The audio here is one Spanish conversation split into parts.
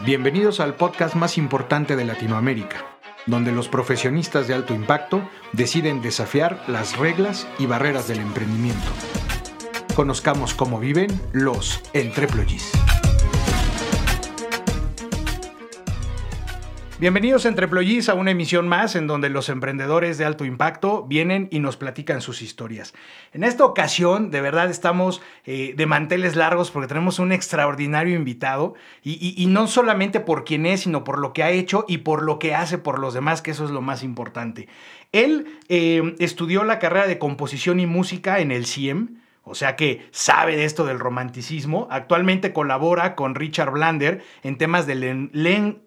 Bienvenidos al podcast más importante de Latinoamérica, donde los profesionistas de alto impacto deciden desafiar las reglas y barreras del emprendimiento. Conozcamos cómo viven los entreployees. Bienvenidos entre Employees a una emisión más en donde los emprendedores de alto impacto vienen y nos platican sus historias. En esta ocasión, de verdad, estamos eh, de manteles largos porque tenemos un extraordinario invitado y, no solamente por quién es, sino por lo que ha hecho y por lo que hace por los demás, que eso es lo más importante. Él eh, estudió la carrera de composición y música en el CIEM o sea que sabe de esto del romanticismo. Actualmente colabora con Richard Blander en temas de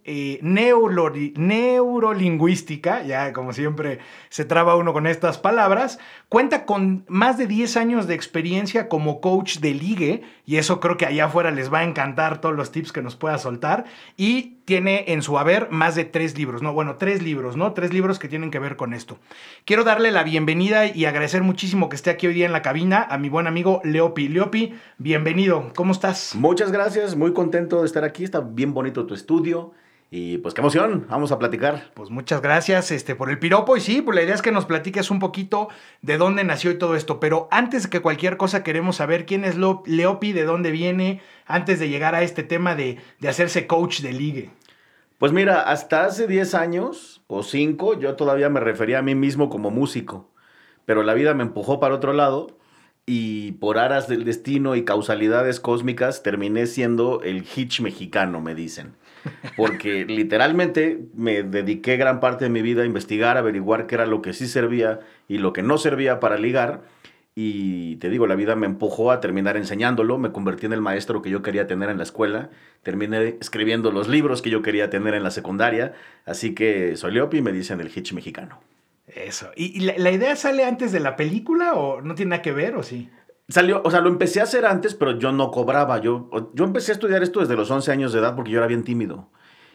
eh, neurolingüística, ya como siempre se traba uno con estas palabras. Cuenta con más de 10 años de experiencia como coach de ligue, y eso creo que allá afuera les va a encantar todos los tips que nos pueda soltar. Y tiene en su haber más de tres libros, no, bueno, tres libros, ¿no? Tres libros que tienen que ver con esto. Quiero darle la bienvenida y agradecer muchísimo que esté aquí hoy día en la cabina a mi buen amigo Leopi. Leopi, bienvenido, ¿cómo estás? Muchas gracias, muy contento de estar aquí, está bien bonito tu estudio. Y pues qué emoción, vamos a platicar. Pues muchas gracias este, por el piropo y sí, pues la idea es que nos platiques un poquito de dónde nació y todo esto, pero antes que cualquier cosa queremos saber quién es Leopi, de dónde viene, antes de llegar a este tema de, de hacerse coach de ligue. Pues mira, hasta hace 10 años o 5 yo todavía me refería a mí mismo como músico, pero la vida me empujó para otro lado y por aras del destino y causalidades cósmicas terminé siendo el hitch mexicano, me dicen. Porque literalmente me dediqué gran parte de mi vida a investigar, averiguar qué era lo que sí servía y lo que no servía para ligar. Y te digo, la vida me empujó a terminar enseñándolo, me convertí en el maestro que yo quería tener en la escuela, terminé escribiendo los libros que yo quería tener en la secundaria, así que soy Leopi y me dicen el hitch mexicano. Eso. ¿Y, la, idea sale antes de la película o no tiene nada que ver o sí? Salió, o sea, lo empecé a hacer antes, pero yo no cobraba. Yo, yo empecé a estudiar esto desde los 11 años de edad porque yo era bien tímido.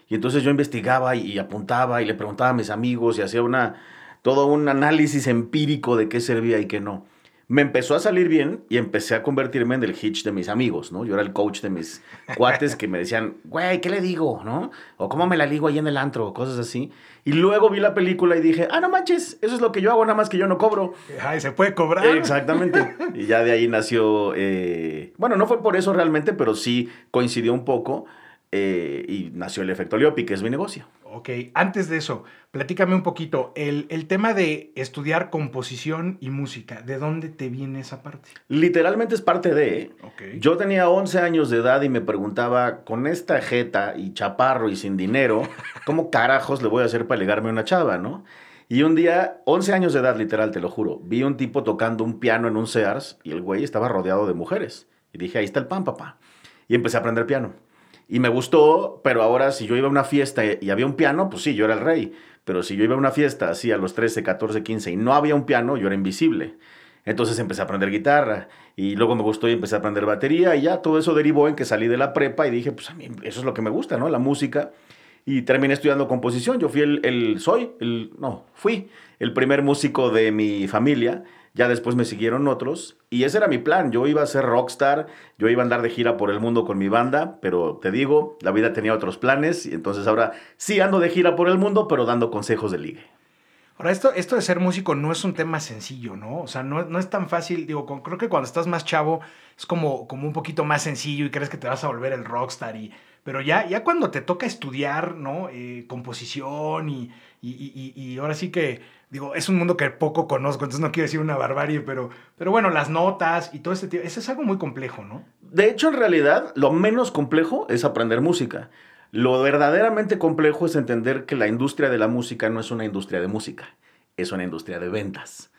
Y entonces yo investigaba y, apuntaba y le preguntaba a mis amigos y hacía una, todo un análisis empírico de qué servía y qué no me empezó a salir bien y empecé a convertirme en el hitch de mis amigos, ¿no? Yo era el coach de mis cuates que me decían, güey, ¿qué le digo? ¿No? O cómo me la ligo ahí en el antro, o cosas así. Y luego vi la película y dije, ah, no manches, eso es lo que yo hago, nada más que yo no cobro. Ay, se puede cobrar. Exactamente. Y ya de ahí nació, eh, bueno, no fue por eso realmente, pero sí coincidió un poco eh, y nació el efecto Leopi, que es mi negocio. Ok, antes de eso, platícame un poquito, el, tema de estudiar composición y música, ¿de dónde te viene esa parte? Literalmente es parte de... Okay. Yo tenía 11 años de edad y me preguntaba, con esta jeta y chaparro y sin dinero, ¿cómo carajos le voy a hacer para ligarme a una chava, no? Y un día, 11 años de edad literal, te lo juro, vi un tipo tocando un piano en un Sears y el güey estaba rodeado de mujeres. Y dije, ahí está el pan, papá. Y empecé a aprender piano. Y me gustó, pero ahora si yo iba a una fiesta y había un piano, pues sí, yo era el rey. Pero si yo iba a una fiesta así a los 13, 14, 15 y no había un piano, yo era invisible. Entonces empecé a aprender guitarra y luego me gustó y empecé a aprender batería y ya todo eso derivó en que salí de la prepa y dije, pues a mí eso es lo que me gusta, ¿no? La música. Y terminé estudiando composición. Yo fui el, el soy, el, no, fui el primer músico de mi familia ya después me siguieron otros y ese era mi plan. Yo iba a ser rockstar, yo iba a andar de gira por el mundo con mi banda, pero te digo, la vida tenía otros planes y entonces ahora sí ando de gira por el mundo, pero dando consejos de ligue. Ahora, esto, esto de ser músico no es un tema sencillo, ¿no? O sea, no, no es tan fácil. Digo, creo que cuando estás más chavo es como, como un poquito más sencillo y crees que te vas a volver el rockstar. Y, pero ya, ya cuando te toca estudiar, ¿no? Eh, composición y, y, y, ahora sí que digo, es un mundo que poco conozco, entonces no quiero decir una barbarie, pero, pero bueno, las notas y todo este tipo, eso es algo muy complejo, ¿no? De hecho, en realidad, lo menos complejo es aprender música. Lo verdaderamente complejo es entender que la industria de la música no es una industria de música, es una industria de ventas.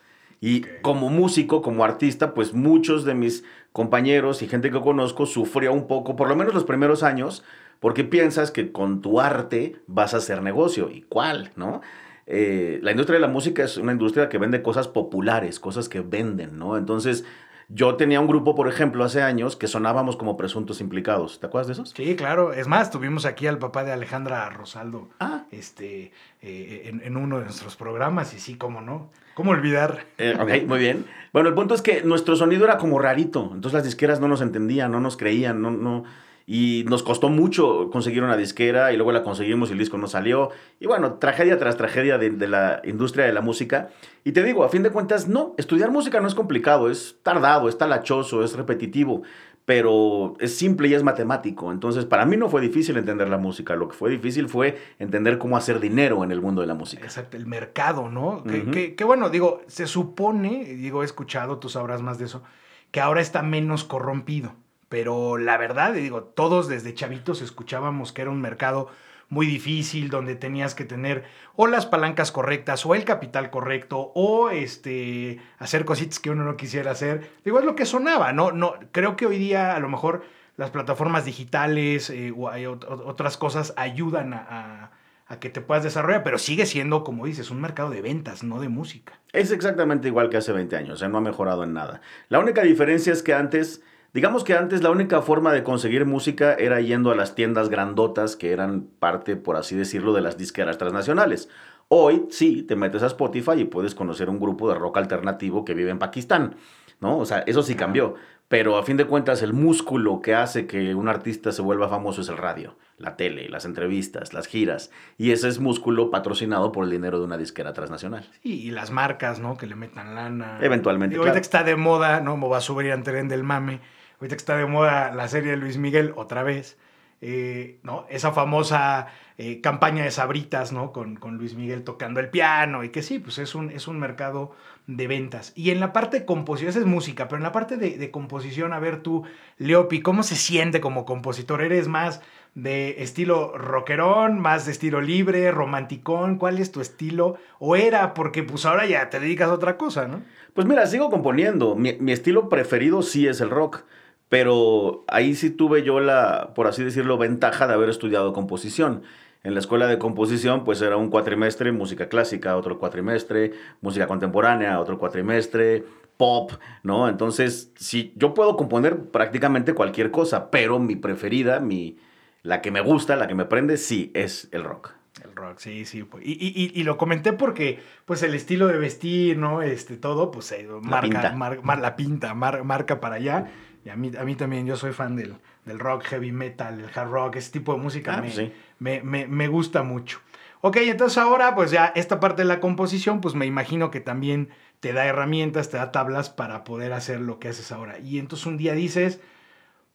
Y como músico, como artista, pues muchos de mis compañeros y gente que conozco sufrió un poco, por lo menos los primeros años, porque piensas que con tu arte vas a hacer negocio. ¿Y cuál? ¿No? Eh, la industria de la música es una industria que vende cosas populares, cosas que venden, ¿no? Entonces, yo tenía un grupo, por ejemplo, hace años que sonábamos como presuntos implicados. ¿Te acuerdas de esos? Sí, claro. Es más, tuvimos aquí al papá de Alejandra Rosaldo ah. este, eh, en, uno de nuestros programas y sí, cómo no. ¿Cómo olvidar? Eh, ok, muy bien. Bueno, el punto es que nuestro sonido era como rarito. Entonces las disqueras no nos entendían, no nos creían, no, no. Y nos costó mucho conseguir una disquera y luego la conseguimos y el disco no salió. Y bueno, tragedia tras tragedia de, de, la industria de la música. Y te digo, a fin de cuentas, no, estudiar música no es complicado, es tardado, es talachoso, es repetitivo pero es simple y es matemático. Entonces, para mí no fue difícil entender la música. Lo que fue difícil fue entender cómo hacer dinero en el mundo de la música. Exacto, el mercado, ¿no? que, bueno, digo, se supone, digo, he escuchado, tú sabrás más de eso, que ahora está menos corrompido. Pero la verdad, digo, todos desde chavitos escuchábamos que era un mercado muy difícil, donde tenías que tener o las palancas correctas o el capital correcto o este, hacer cositas que uno no quisiera hacer. Digo, es lo que sonaba, ¿no? no creo que hoy día a lo mejor las plataformas digitales eh, o hay otras cosas ayudan a, a, que te puedas desarrollar, pero sigue siendo, como dices, un mercado de ventas, no de música. Es exactamente igual que hace 20 años, o sea, no ha mejorado en nada. La única diferencia es que antes Digamos que antes la única forma de conseguir música era yendo a las tiendas grandotas que eran parte, por así decirlo, de las disqueras transnacionales. Hoy sí, te metes a Spotify y puedes conocer un grupo de rock alternativo que vive en Pakistán, ¿no? O sea, eso sí cambió. Pero a fin de cuentas, el músculo que hace que un artista se vuelva famoso es el radio, la tele, las entrevistas, las giras. Y ese es músculo patrocinado por el dinero de una disquera transnacional. y las marcas, ¿no? Que le metan lana. Eventualmente. Y ahorita está de moda, ¿no? Me va a subir en tren del mame ahorita que está de moda la serie de Luis Miguel otra vez, eh, ¿no? Esa famosa eh, campaña de sabritas, ¿no? Con, con, Luis Miguel tocando el piano y que sí, pues es un, es un mercado de ventas. Y en la parte de composición, esa es música, pero en la parte de, composición, a ver tú, Leopi, ¿cómo se siente como compositor? ¿Eres más de estilo rockerón, más de estilo libre, romanticón? ¿Cuál es tu estilo? ¿O era? Porque pues ahora ya te dedicas a otra cosa, ¿no? Pues mira, sigo componiendo. Mi, mi estilo preferido sí es el rock. Pero ahí sí tuve yo la, por así decirlo, ventaja de haber estudiado composición. En la escuela de composición, pues era un cuatrimestre música clásica, otro cuatrimestre música contemporánea, otro cuatrimestre pop, ¿no? Entonces, sí, yo puedo componer prácticamente cualquier cosa, pero mi preferida, mi, la que me gusta, la que me prende, sí, es el rock. El rock, sí, sí. Pues, y, y, y, lo comenté porque, pues, el estilo de vestir, ¿no? Este, todo, pues, eh, marca, la pinta, la pinta marca para allá. Y a mí, a mí también, yo soy fan del, del rock, heavy metal, el hard rock, ese tipo de música ah, me, pues me, me, me, gusta mucho. Ok, entonces ahora, pues ya esta parte de la composición, pues me imagino que también te da herramientas, te da tablas para poder hacer lo que haces ahora. Y entonces un día dices,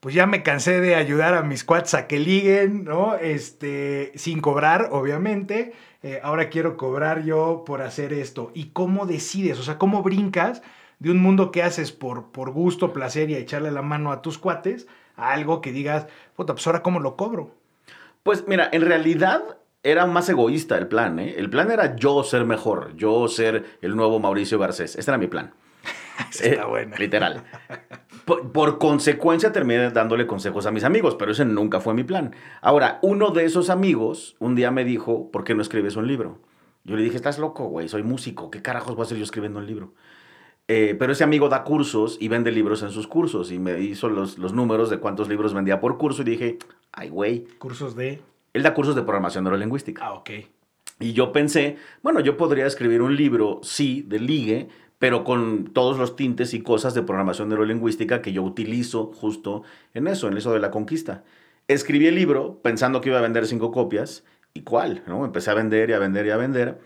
pues ya me cansé de ayudar a mis cuates a que liguen, ¿no? Este, sin cobrar, obviamente. Eh, ahora quiero cobrar yo por hacer esto. ¿Y cómo decides? O sea, ¿cómo brincas? De un mundo que haces por, por gusto, placer y echarle la mano a tus cuates, a algo que digas, puta, pues ahora cómo lo cobro. Pues mira, en realidad era más egoísta el plan, ¿eh? El plan era yo ser mejor, yo ser el nuevo Mauricio Garcés. Este era mi plan. Está bueno. Literal. Por, por, consecuencia terminé dándole consejos a mis amigos, pero ese nunca fue mi plan. Ahora, uno de esos amigos un día me dijo, ¿por qué no escribes un libro? Yo le dije, estás loco, güey, soy músico, ¿qué carajos voy a hacer yo escribiendo un libro? Eh, pero ese amigo da cursos y vende libros en sus cursos y me hizo los, los números de cuántos libros vendía por curso y dije, ay, güey. ¿Cursos de? Él da cursos de programación neurolingüística. Ah, ok. Y yo pensé, bueno, yo podría escribir un libro, sí, de ligue, pero con todos los tintes y cosas de programación neurolingüística que yo utilizo justo en eso, en eso de la conquista. Escribí el libro pensando que iba a vender cinco copias, ¿y cuál? ¿no? Empecé a vender y a vender y a vender.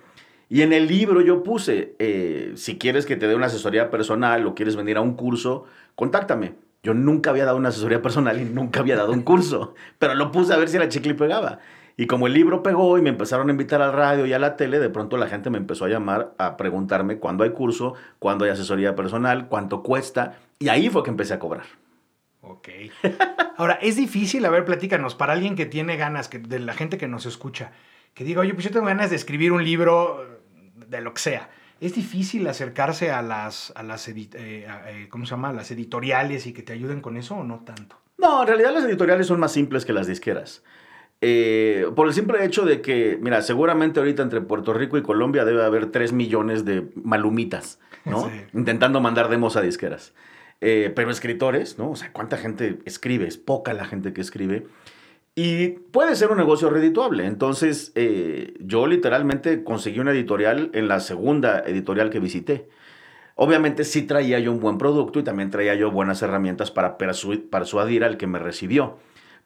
Y en el libro yo puse, eh, si quieres que te dé una asesoría personal o quieres venir a un curso, contáctame. Yo nunca había dado una asesoría personal y nunca había dado un curso, pero lo puse a ver si la chicle pegaba. Y como el libro pegó y me empezaron a invitar al radio y a la tele, de pronto la gente me empezó a llamar a preguntarme cuándo hay curso, cuándo hay asesoría personal, cuánto cuesta. Y ahí fue que empecé a cobrar. Ok. Ahora, es difícil, a ver, platícanos, para alguien que tiene ganas, que, de la gente que nos escucha, que diga, oye, pues yo tengo ganas de escribir un libro de lo que sea. Es difícil acercarse a las, a las, eh, eh, ¿cómo se llama? las editoriales y que te ayuden con eso o no tanto. No, en realidad las editoriales son más simples que las disqueras. Eh, por el simple hecho de que, mira, seguramente ahorita entre Puerto Rico y Colombia debe haber 3 millones de malumitas, ¿no? Intentando mandar demos a disqueras. pero escritores, ¿no? O sea, ¿cuánta gente escribe? Es poca la gente que escribe. Y puede ser un negocio redituable. Entonces, eh, yo literalmente conseguí una editorial en la segunda editorial que visité. Obviamente sí traía yo un buen producto y también traía yo buenas herramientas para persuadir al que me recibió.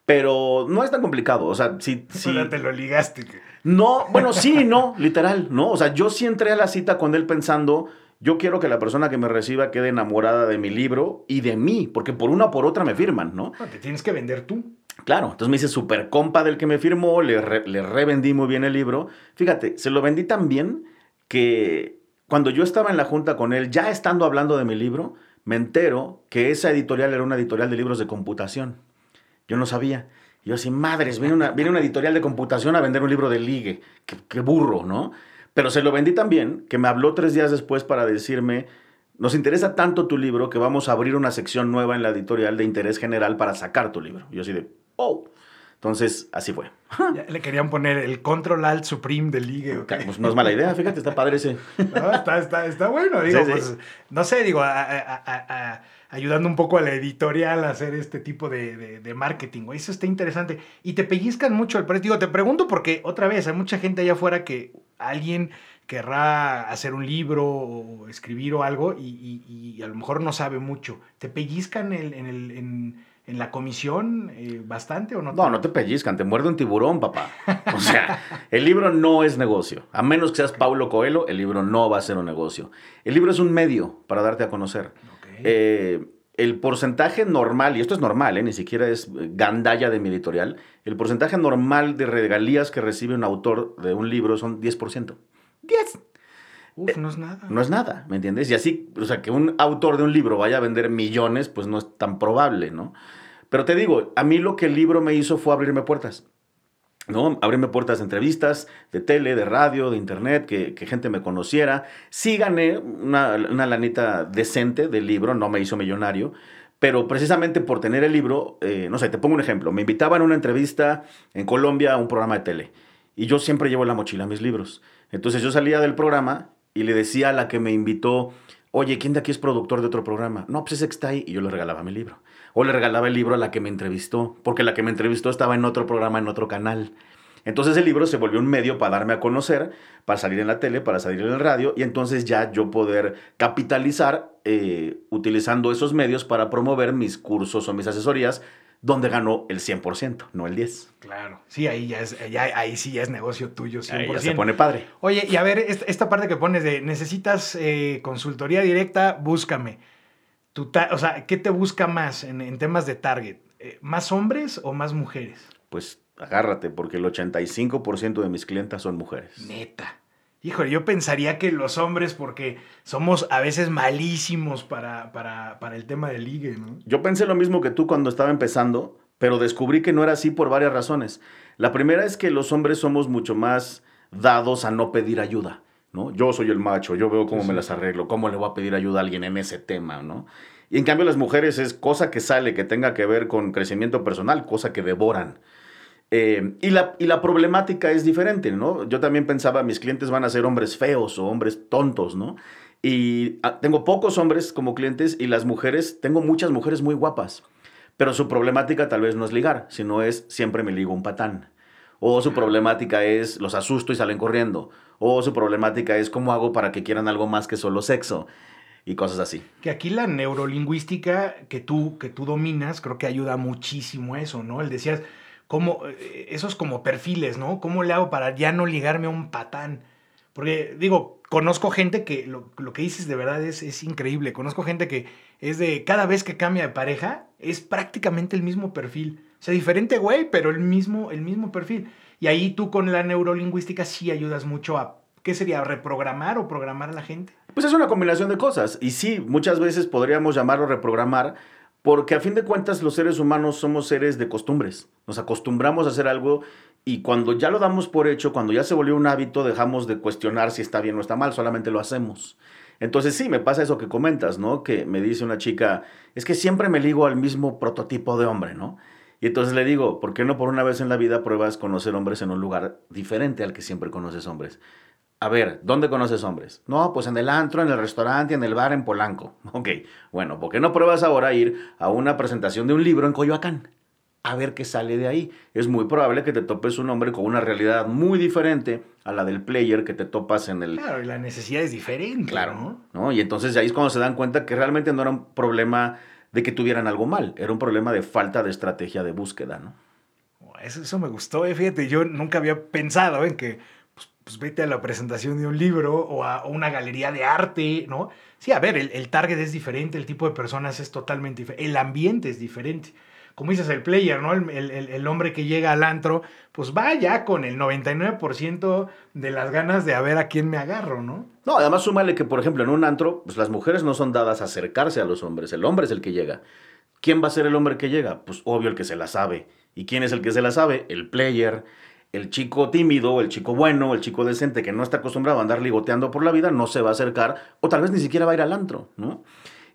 Pero no es tan complicado. O sea, si. si... te lo ligaste. No, bueno, sí, no, literal, ¿no? O sea, yo sí entré a la cita con él pensando. Yo quiero que la persona que me reciba quede enamorada de mi libro y de mí, porque por una o por otra me firman, ¿no? no te tienes que vender tú. Claro, entonces me hice súper compa del que me firmó, le, le revendí muy bien el libro. Fíjate, se lo vendí tan bien que cuando yo estaba en la junta con él, ya estando hablando de mi libro, me entero que esa editorial era una editorial de libros de computación. Yo no sabía. yo así, madres, viene una, viene una editorial de computación a vender un libro de ligue. Qué, qué burro, ¿no? Pero se lo vendí también, que me habló tres días después para decirme, nos interesa tanto tu libro que vamos a abrir una sección nueva en la editorial de interés general para sacar tu libro. yo así de, oh. Entonces, así fue. le querían poner el Control Alt Supreme del Ligue. Pues no es mala idea, fíjate, está padre ese. No, está, está, está, bueno, digo, pues, no sé, digo, ayudando un poco a la editorial a hacer este tipo de, de, marketing, Eso está interesante. Y te pellizcan mucho el precio. Digo, te pregunto porque, otra vez, hay mucha gente allá afuera que alguien querrá hacer un libro o escribir o algo y, a lo mejor no sabe mucho. ¿Te pellizcan en el... En, en la comisión eh, bastante o no? No, no te pellizcan, te muerde un tiburón, papá. O sea, el libro no es negocio. A menos que seas Paulo Coelho, el libro no va a ser un negocio. El libro es un medio para darte a conocer. Eh, el porcentaje normal, y esto es normal, eh, ni siquiera es gandalla de mi editorial, el porcentaje normal de regalías que recibe un autor de un libro son 10%. 10. Uf, no es nada. No es nada, ¿me entiendes? Y así, o sea, que un autor de un libro vaya a vender millones, pues no es tan probable, ¿no? Pero te digo, a mí lo que el libro me hizo fue abrirme puertas. ¿no? Abrirme puertas de entrevistas, de tele, de radio, de internet, que, gente me conociera. Sí gané una, lanita decente del libro, no me hizo millonario, pero precisamente por tener el libro, eh, no sé, te pongo un ejemplo. Me invitaban a una entrevista en Colombia a un programa de tele y yo siempre llevo en la mochila mis libros. Entonces yo salía del programa y le decía a la que me invitó, oye, ¿quién de aquí es productor de otro programa? No, pues ese que está ahí. Y yo le regalaba mi libro. O le regalaba el libro a la que me entrevistó, porque la que me entrevistó estaba en otro programa, en otro canal. Entonces el libro se volvió un medio para darme a conocer, para salir en la tele, para salir en el radio y entonces ya yo poder capitalizar eh, utilizando esos medios para promover mis cursos o mis asesorías donde ganó el 100%, no el 10%. Claro, sí, ahí, ya es, ahí sí ya es negocio tuyo 100%. Ahí ya se pone padre. Oye, y a ver, esta, parte que pones de necesitas eh, consultoría directa, búscame. Tu o sea, ¿qué te busca más en, temas de target? Eh, ¿Más hombres o más mujeres? Pues agárrate, porque el 85% de mis clientas son mujeres. Neta. Híjole, yo pensaría que los hombres, porque somos a veces malísimos para, para, para el tema del ligue, ¿no? Yo pensé lo mismo que tú cuando estaba empezando, pero descubrí que no era así por varias razones. La primera es que los hombres somos mucho más dados a no pedir ayuda, ¿no? Yo soy el macho, yo veo cómo me las arreglo, cómo le voy a pedir ayuda a alguien en ese tema, ¿no? Y en cambio las mujeres es cosa que sale que tenga que ver con crecimiento personal, cosa que devoran. Eh, y, la, y la problemática es diferente, ¿no? Yo también pensaba, mis clientes van a ser hombres feos o hombres tontos, ¿no? Y ah, tengo pocos hombres como clientes y las mujeres, tengo muchas mujeres muy guapas, pero su problemática tal vez no es ligar, sino es siempre me ligo un patán. O su problemática es los asusto y salen corriendo. O su problemática es cómo hago para que quieran algo más que solo sexo y cosas así. Que aquí la neurolingüística que tú, que tú dominas, creo que ayuda muchísimo a eso, ¿no? El decías, como, eh, esos como perfiles, ¿no? ¿Cómo le hago para ya no ligarme a un patán? Porque digo, conozco gente que lo, que dices de verdad es, es, increíble. Conozco gente que es de cada vez que cambia de pareja, es prácticamente el mismo perfil. O sea, diferente güey, pero el mismo, el mismo perfil. Y ahí tú con la neurolingüística sí ayudas mucho a, ¿qué sería? ¿Reprogramar o programar a la gente? Pues es una combinación de cosas. Y sí, muchas veces podríamos llamarlo reprogramar porque a fin de cuentas los seres humanos somos seres de costumbres. Nos acostumbramos a hacer algo y cuando ya lo damos por hecho, cuando ya se volvió un hábito, dejamos de cuestionar si está bien o está mal, solamente lo hacemos. Entonces sí, me pasa eso que comentas, ¿no? Que me dice una chica, es que siempre me ligo al mismo prototipo de hombre, ¿no? Y entonces le digo, ¿por qué no por una vez en la vida pruebas conocer hombres en un lugar diferente al que siempre conoces hombres? A ver, ¿dónde conoces hombres? No, pues en el antro, en el restaurante, en el bar, en Polanco. Ok, bueno, ¿por qué no pruebas ahora ir a una presentación de un libro en Coyoacán? A ver qué sale de ahí. Es muy probable que te topes un hombre con una realidad muy diferente a la del player que te topas en el... Claro, y la necesidad es diferente. Claro, ¿no? Y entonces ahí es cuando se dan cuenta que realmente no era un problema de que tuvieran algo mal, era un problema de falta de estrategia de búsqueda, ¿no? eso, eso me gustó, eh, fíjate, yo nunca había pensado en que pues, vete a la presentación de un libro o a una galería de arte, ¿no? Sí, a ver, el, el target es diferente, el tipo de personas es totalmente diferente, el ambiente es diferente como dices, el player, ¿no? El, el, el, hombre que llega al antro, pues va ya con el 99% de las ganas de a ver a quién me agarro, ¿no? No, además súmale que, por ejemplo, en un antro, pues las mujeres no son dadas a acercarse a los hombres, el hombre es el que llega. ¿Quién va a ser el hombre que llega? Pues obvio el que se la sabe. ¿Y quién es el que se la sabe? El player. El chico tímido, el chico bueno, el chico decente que no está acostumbrado a andar ligoteando por la vida, no se va a acercar o tal vez ni siquiera va a ir al antro, ¿no?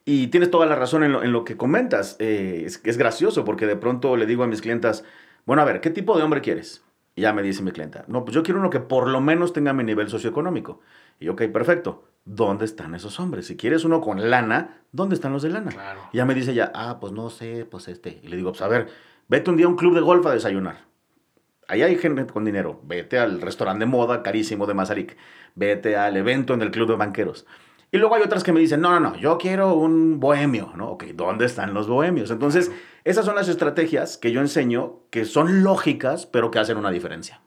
Y tienes toda la razón en lo, que comentas. Eh, es, es, gracioso porque de pronto le digo a mis clientas, bueno, a ver, ¿qué tipo de hombre quieres? Y ya me dice mi clienta, no, pues yo quiero uno que por lo menos tenga mi nivel socioeconómico. Y ok, perfecto. ¿Dónde están esos hombres? Si quieres uno con lana, ¿dónde están los de lana? Y ya me dice ya, ah, pues no sé, pues este. Y le digo, pues a ver, vete un día a un club de golf a desayunar. Ahí hay gente con dinero. Vete al restaurante de moda carísimo de Mazarik. Vete al evento en el club de banqueros. Y luego hay otras que me dicen, no, no, no, yo quiero un bohemio, ¿no? Ok, ¿dónde están los bohemios? Entonces, esas son las estrategias que yo enseño que son lógicas, pero que hacen una diferencia.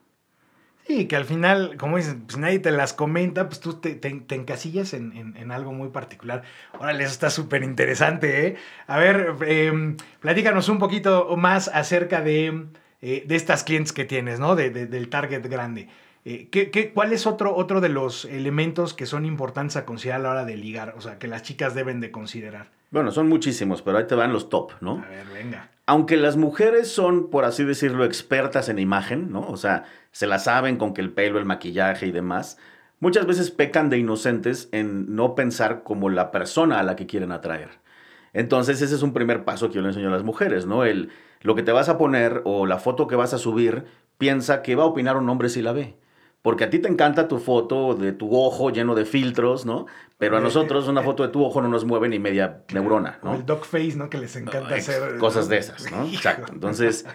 Sí, que al final, como dices, pues nadie te las comenta, pues tú te, encasillas en, algo muy particular. Órale, eso está súper interesante, ¿eh? A ver, eh, platícanos un poquito más acerca de, eh, de estas clientes que tienes, ¿no? De, del target grande. Eh, ¿qué, cuál es otro, otro de los elementos que son importantes a considerar a la hora de ligar? O sea, que las chicas deben de considerar. Bueno, son muchísimos, pero ahí te van los top, ¿no? A ver, venga. Aunque las mujeres son, por así decirlo, expertas en imagen, ¿no? O sea, se la saben con que el pelo, el maquillaje y demás, muchas veces pecan de inocentes en no pensar como la persona a la que quieren atraer. Entonces, ese es un primer paso que yo le enseño a las mujeres, ¿no? El, lo que te vas a poner o la foto que vas a subir, piensa que va a opinar un hombre si la ve porque a ti te encanta tu foto de tu ojo lleno de filtros, ¿no? Pero a nosotros una foto de tu ojo no nos mueve ni media neurona, ¿no? el dog face, ¿no? Que les encanta hacer. Cosas de esas, ¿no? Exacto. Entonces,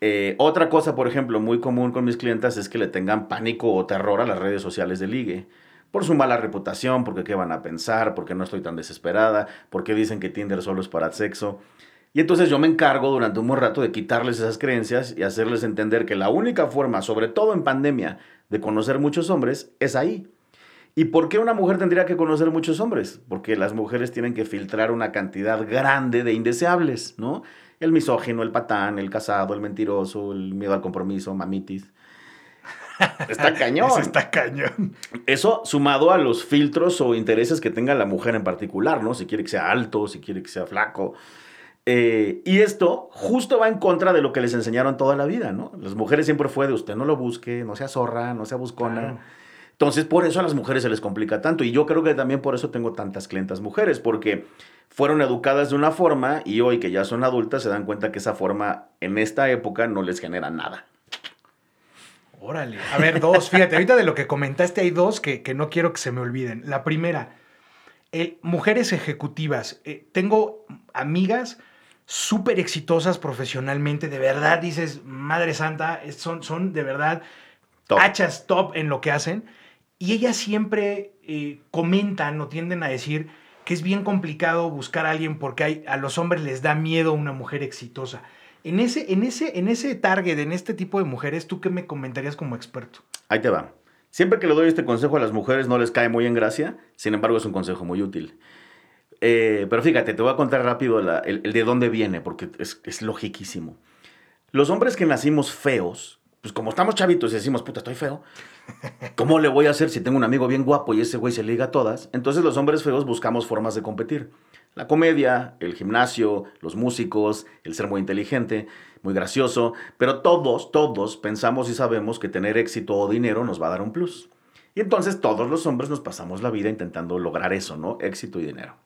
eh, otra cosa, por ejemplo, muy común con mis clientes es que le tengan pánico o terror a las redes sociales de ligue. Por su mala reputación, porque qué van a pensar, porque no estoy tan desesperada, porque dicen que Tinder solo es para sexo. Y entonces yo me encargo durante un buen rato de quitarles esas creencias y hacerles entender que la única forma, sobre todo en pandemia, de conocer muchos hombres es ahí. ¿Y por qué una mujer tendría que conocer muchos hombres? Porque las mujeres tienen que filtrar una cantidad grande de indeseables, ¿no? El misógino, el patán, el casado, el mentiroso, el miedo al compromiso, mamitis. Está cañón. Eso está cañón. Eso sumado a los filtros o intereses que tenga la mujer en particular, ¿no? Si quiere que sea alto, si quiere que sea flaco. Eh, y esto justo va en contra de lo que les enseñaron toda la vida, ¿no? Las mujeres siempre fue de usted no lo busque, no sea zorra, no sea buscona. Entonces, por eso a las mujeres se les complica tanto. Y yo creo que también por eso tengo tantas clientas mujeres, porque fueron educadas de una forma y hoy que ya son adultas se dan cuenta que esa forma en esta época no les genera nada. Órale. A ver, dos, fíjate, ahorita de lo que comentaste hay dos que, que no quiero que se me olviden. La primera, mujeres ejecutivas. Eh, tengo amigas súper exitosas profesionalmente, de verdad dices, Madre Santa, son, son de verdad hachas top en lo que hacen. Y ellas siempre eh, comentan o tienden a decir que es bien complicado buscar a alguien porque hay, a los hombres les da miedo una mujer exitosa. En ese, en, ese, en ese target, en este tipo de mujeres, ¿tú qué me comentarías como experto? Ahí te va. Siempre que le doy este consejo a las mujeres no les cae muy en gracia, sin embargo es un consejo muy útil. Eh, pero fíjate, te voy a contar rápido el, de dónde viene, porque es, es. Los hombres que nacimos feos, pues como estamos chavitos y decimos, puta, estoy feo, ¿cómo le voy a hacer si tengo un amigo bien guapo y ese güey se liga a todas? Entonces los hombres feos buscamos formas de competir. La comedia, el gimnasio, los músicos, el ser muy inteligente, muy gracioso, pero todos, todos pensamos y sabemos que tener éxito o dinero nos va a dar un plus. Y entonces todos los hombres nos pasamos la vida intentando lograr eso, ¿no? Éxito y dinero.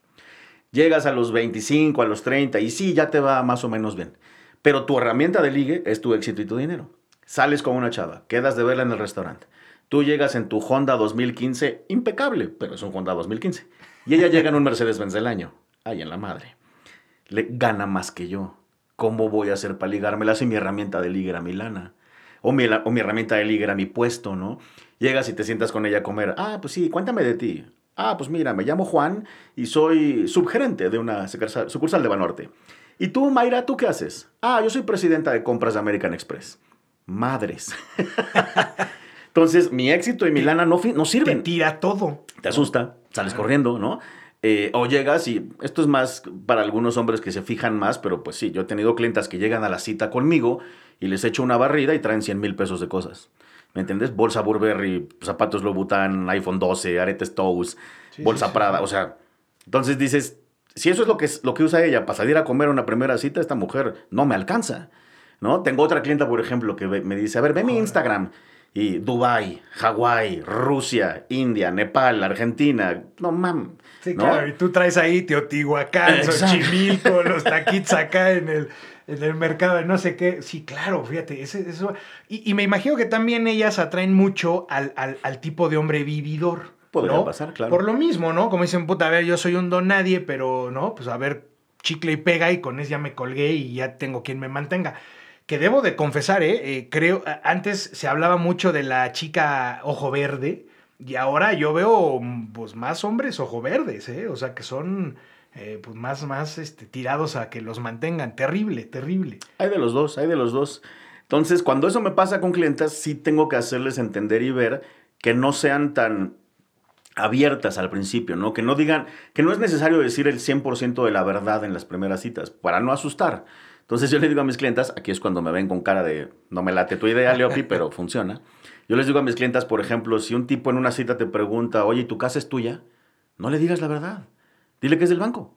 Llegas a los 25, a los 30 y sí, ya te va más o menos bien. Pero tu herramienta de ligue es tu éxito y tu dinero. Sales con una chava, quedas de verla en el restaurante. Tú llegas en tu Honda 2015, impecable, pero es un Honda 2015. Y ella llega en un Mercedes-Benz del año. Ay, en la madre. Le gana más que yo. ¿Cómo voy a hacer para ligármela si mi herramienta de ligue era mi lana? O mi, o mi herramienta de ligue era mi puesto, ¿no? Llegas y te sientas con ella a comer. Ah, pues sí, cuéntame de ti. Ah, pues mira, me llamo Juan y soy subgerente de una sucursal de Banorte. ¿Y tú, Mayra, tú qué haces? Ah, yo soy presidenta de compras de American Express. madres. Entonces, mi éxito y mi lana no, no sirven. Te tira todo. Te asusta, sales corriendo, ¿no? Eh, o llegas y esto es más para algunos hombres que se fijan más, pero pues sí, yo he tenido clientas que llegan a la cita conmigo y les echo una barrida y traen 100 mil pesos de cosas. ¿Me entiendes? Bolsa Burberry, zapatos Louboutin, iPhone 12, aretes Toes, bolsa Prada, o sea, entonces dices, si eso es lo que, es lo que usa ella para salir a comer una primera cita, esta mujer no me alcanza, ¿no? Tengo otra clienta, por ejemplo, que me dice, a ver, ve mi Instagram. Y Dubai, Hawái, Rusia, India, Nepal, Argentina, no mames. Sí, claro, y tú traes ahí Teotihuacán, Xochimilco, los taquitos acá en el, en el mercado de no sé qué. Sí, claro, fíjate, eso. Y, me imagino que también ellas atraen mucho al, al tipo de hombre vividor. Podría pasar, claro. Por lo mismo, ¿no? Como dicen, puta, a ver, yo soy un don nadie, pero, ¿no? Pues a ver, chicle y pega y con eso ya me colgué y ya tengo quien me mantenga. Que debo de confesar, ¿eh? eh creo, antes se hablaba mucho de la chica ojo verde y ahora yo veo, pues, más hombres ojo verdes, ¿eh? O sea, que son... Eh, pues más, más este, tirados a que los mantengan. Terrible, terrible. Hay de los dos, hay de los dos. Entonces, cuando eso me pasa con clientes, sí tengo que hacerles entender y ver que no sean tan abiertas al principio, ¿no? Que no digan, que no es necesario decir el 100% de la verdad en las primeras citas, para no asustar. Entonces yo le digo a mis clientas, aquí es cuando me ven con cara de, no me late tu idea, Leopi, pero funciona. Yo les digo a mis clientas, por ejemplo, si un tipo en una cita te pregunta, oye, ¿tu casa es tuya? No le digas la verdad. Dile que es del banco.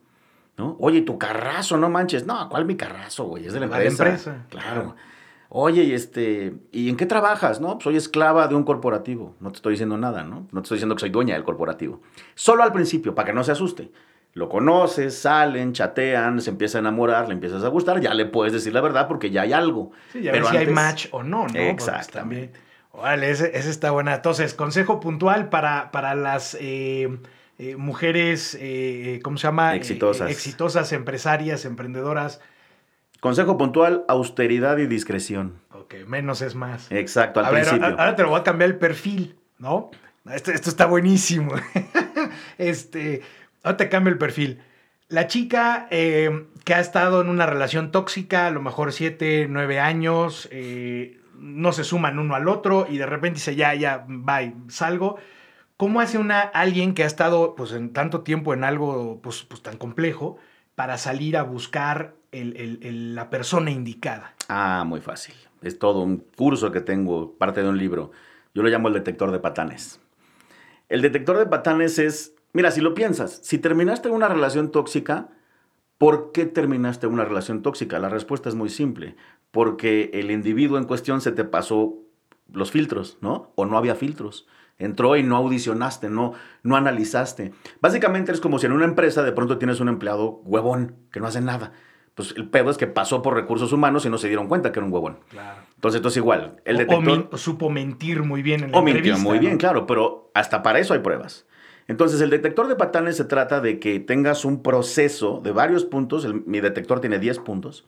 ¿No? Oye, tu carrazo, no manches. No, ¿cuál mi carrazo, güey? Es de la empresa. La empresa. Claro. Oye, y este, ¿y en qué trabajas? No, soy esclava de un corporativo. No te estoy diciendo nada, ¿no? No te estoy diciendo que soy dueña del corporativo. Solo al principio, para que no se asuste. Lo conoces, salen, chatean, se empieza a enamorar, le empiezas a gustar, ya le puedes decir la verdad porque ya hay algo. Sí, ya Pero si hay match o no, ¿no? Exactamente. Vale, ese, está buena. Entonces, consejo puntual para, para las eh, eh, mujeres, eh, ¿cómo se llama? Exitosas. exitosas, empresarias, emprendedoras Consejo puntual, austeridad y discreción. Ok, menos es más. Exacto, al a Ver, ahora te lo voy a cambiar el perfil, ¿no? Esto, está buenísimo. este, ahora te cambio el perfil. La chica eh, que ha estado en una relación tóxica, a lo mejor siete, nueve años, eh, no se suman uno al otro y de repente dice, ya, ya, bye, salgo. ¿Cómo hace una, alguien que ha estado pues, en tanto tiempo en algo pues, pues tan complejo para salir a buscar la persona indicada? Ah, muy fácil. Es todo un curso que tengo, parte de un libro. Yo lo llamo el detector de patanes. El detector de patanes es, mira, si lo piensas, si terminaste una relación tóxica, ¿por qué terminaste una relación tóxica? La respuesta es muy simple. Porque el individuo en cuestión se te pasó los filtros, ¿no? O no había filtros. Entró y no audicionaste, no, no analizaste. Básicamente es como si en una empresa de pronto tienes un empleado huevón que no hace nada pues el pedo es que pasó por recursos humanos y no se dieron cuenta que era un huevón. Claro. Entonces, entonces igual, el detector... O, supo mentir muy bien en la o mintió muy bien, claro, pero hasta para eso hay pruebas. Entonces, el detector de patanes se trata de que tengas un proceso de varios puntos, mi detector tiene 10 puntos,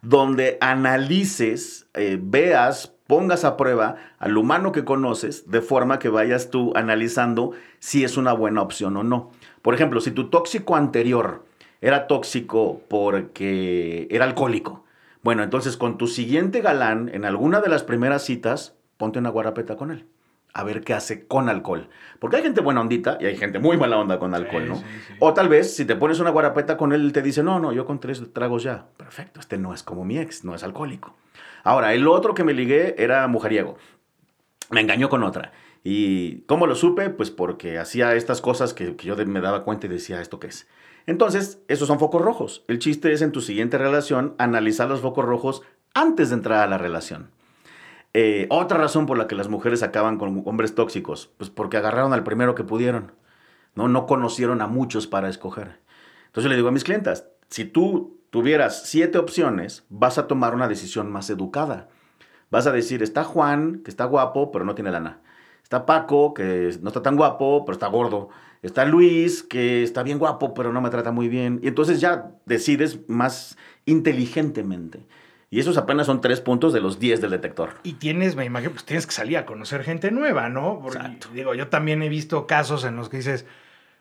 donde analices, eh, veas, pongas a prueba al humano que conoces, de forma que vayas tú analizando si es una buena opción o no. Por ejemplo, si tu tóxico anterior era tóxico porque era alcohólico. Bueno, entonces con tu siguiente galán, en alguna de las primeras citas, ponte una guarapeta con él. A ver qué hace con alcohol. Porque hay gente buena ondita y hay gente muy mala onda con alcohol, ¿no? O tal vez, si te pones una guarapeta con él, te dice, no, no, yo con tres tragos ya. Perfecto, este no es como mi ex, no es alcohólico. Ahora, el otro que me ligué era mujeriego. Me engañó con otra. ¿Y cómo lo supe? Pues porque hacía estas cosas que, que yo me daba cuenta y decía, ¿esto qué es? Entonces, esos son focos rojos. El chiste es en tu siguiente relación analizar los focos rojos antes de entrar a la relación. Eh, otra razón por la que las mujeres acaban con hombres tóxicos, pues porque agarraron al primero que pudieron. No, no conocieron a muchos para escoger. Entonces le digo a mis clientas, si tú tuvieras siete opciones, vas a tomar una decisión más educada. Vas a decir, está Juan, que está guapo, pero no tiene lana. Está Paco, que no está tan guapo, pero está gordo. Está Luis, que está bien guapo, pero no me trata muy bien. Y entonces ya decides más inteligentemente. Y esos apenas son tres puntos de los diez del detector. Y tienes, me imagino, pues tienes que salir a conocer gente nueva, ¿no? Exacto. Digo, yo también he visto casos en los que dices,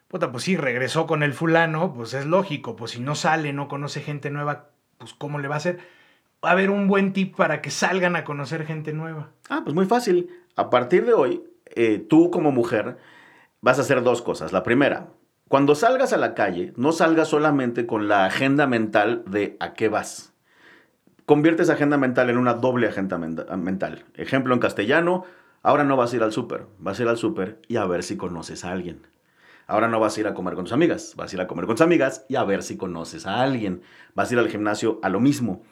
puta, pues sí, regresó con el fulano, pues es lógico, pues si no sale, no conoce gente nueva, pues ¿cómo le va a hacer? a ver, un buen tip para que salgan a conocer gente nueva? Ah, pues muy fácil. A partir de hoy, eh, tú como mujer vas a hacer dos cosas. La primera, cuando salgas a la calle, no salgas solamente con la agenda mental de a qué vas. Conviertes agenda mental en una doble agenda mental. Ejemplo en castellano, ahora no vas a ir al súper, vas a ir al súper y a ver si conoces a alguien. Ahora no vas a ir a comer con tus amigas, vas a ir a comer con tus amigas y a ver si conoces a alguien. Vas a ir al gimnasio a lo mismo.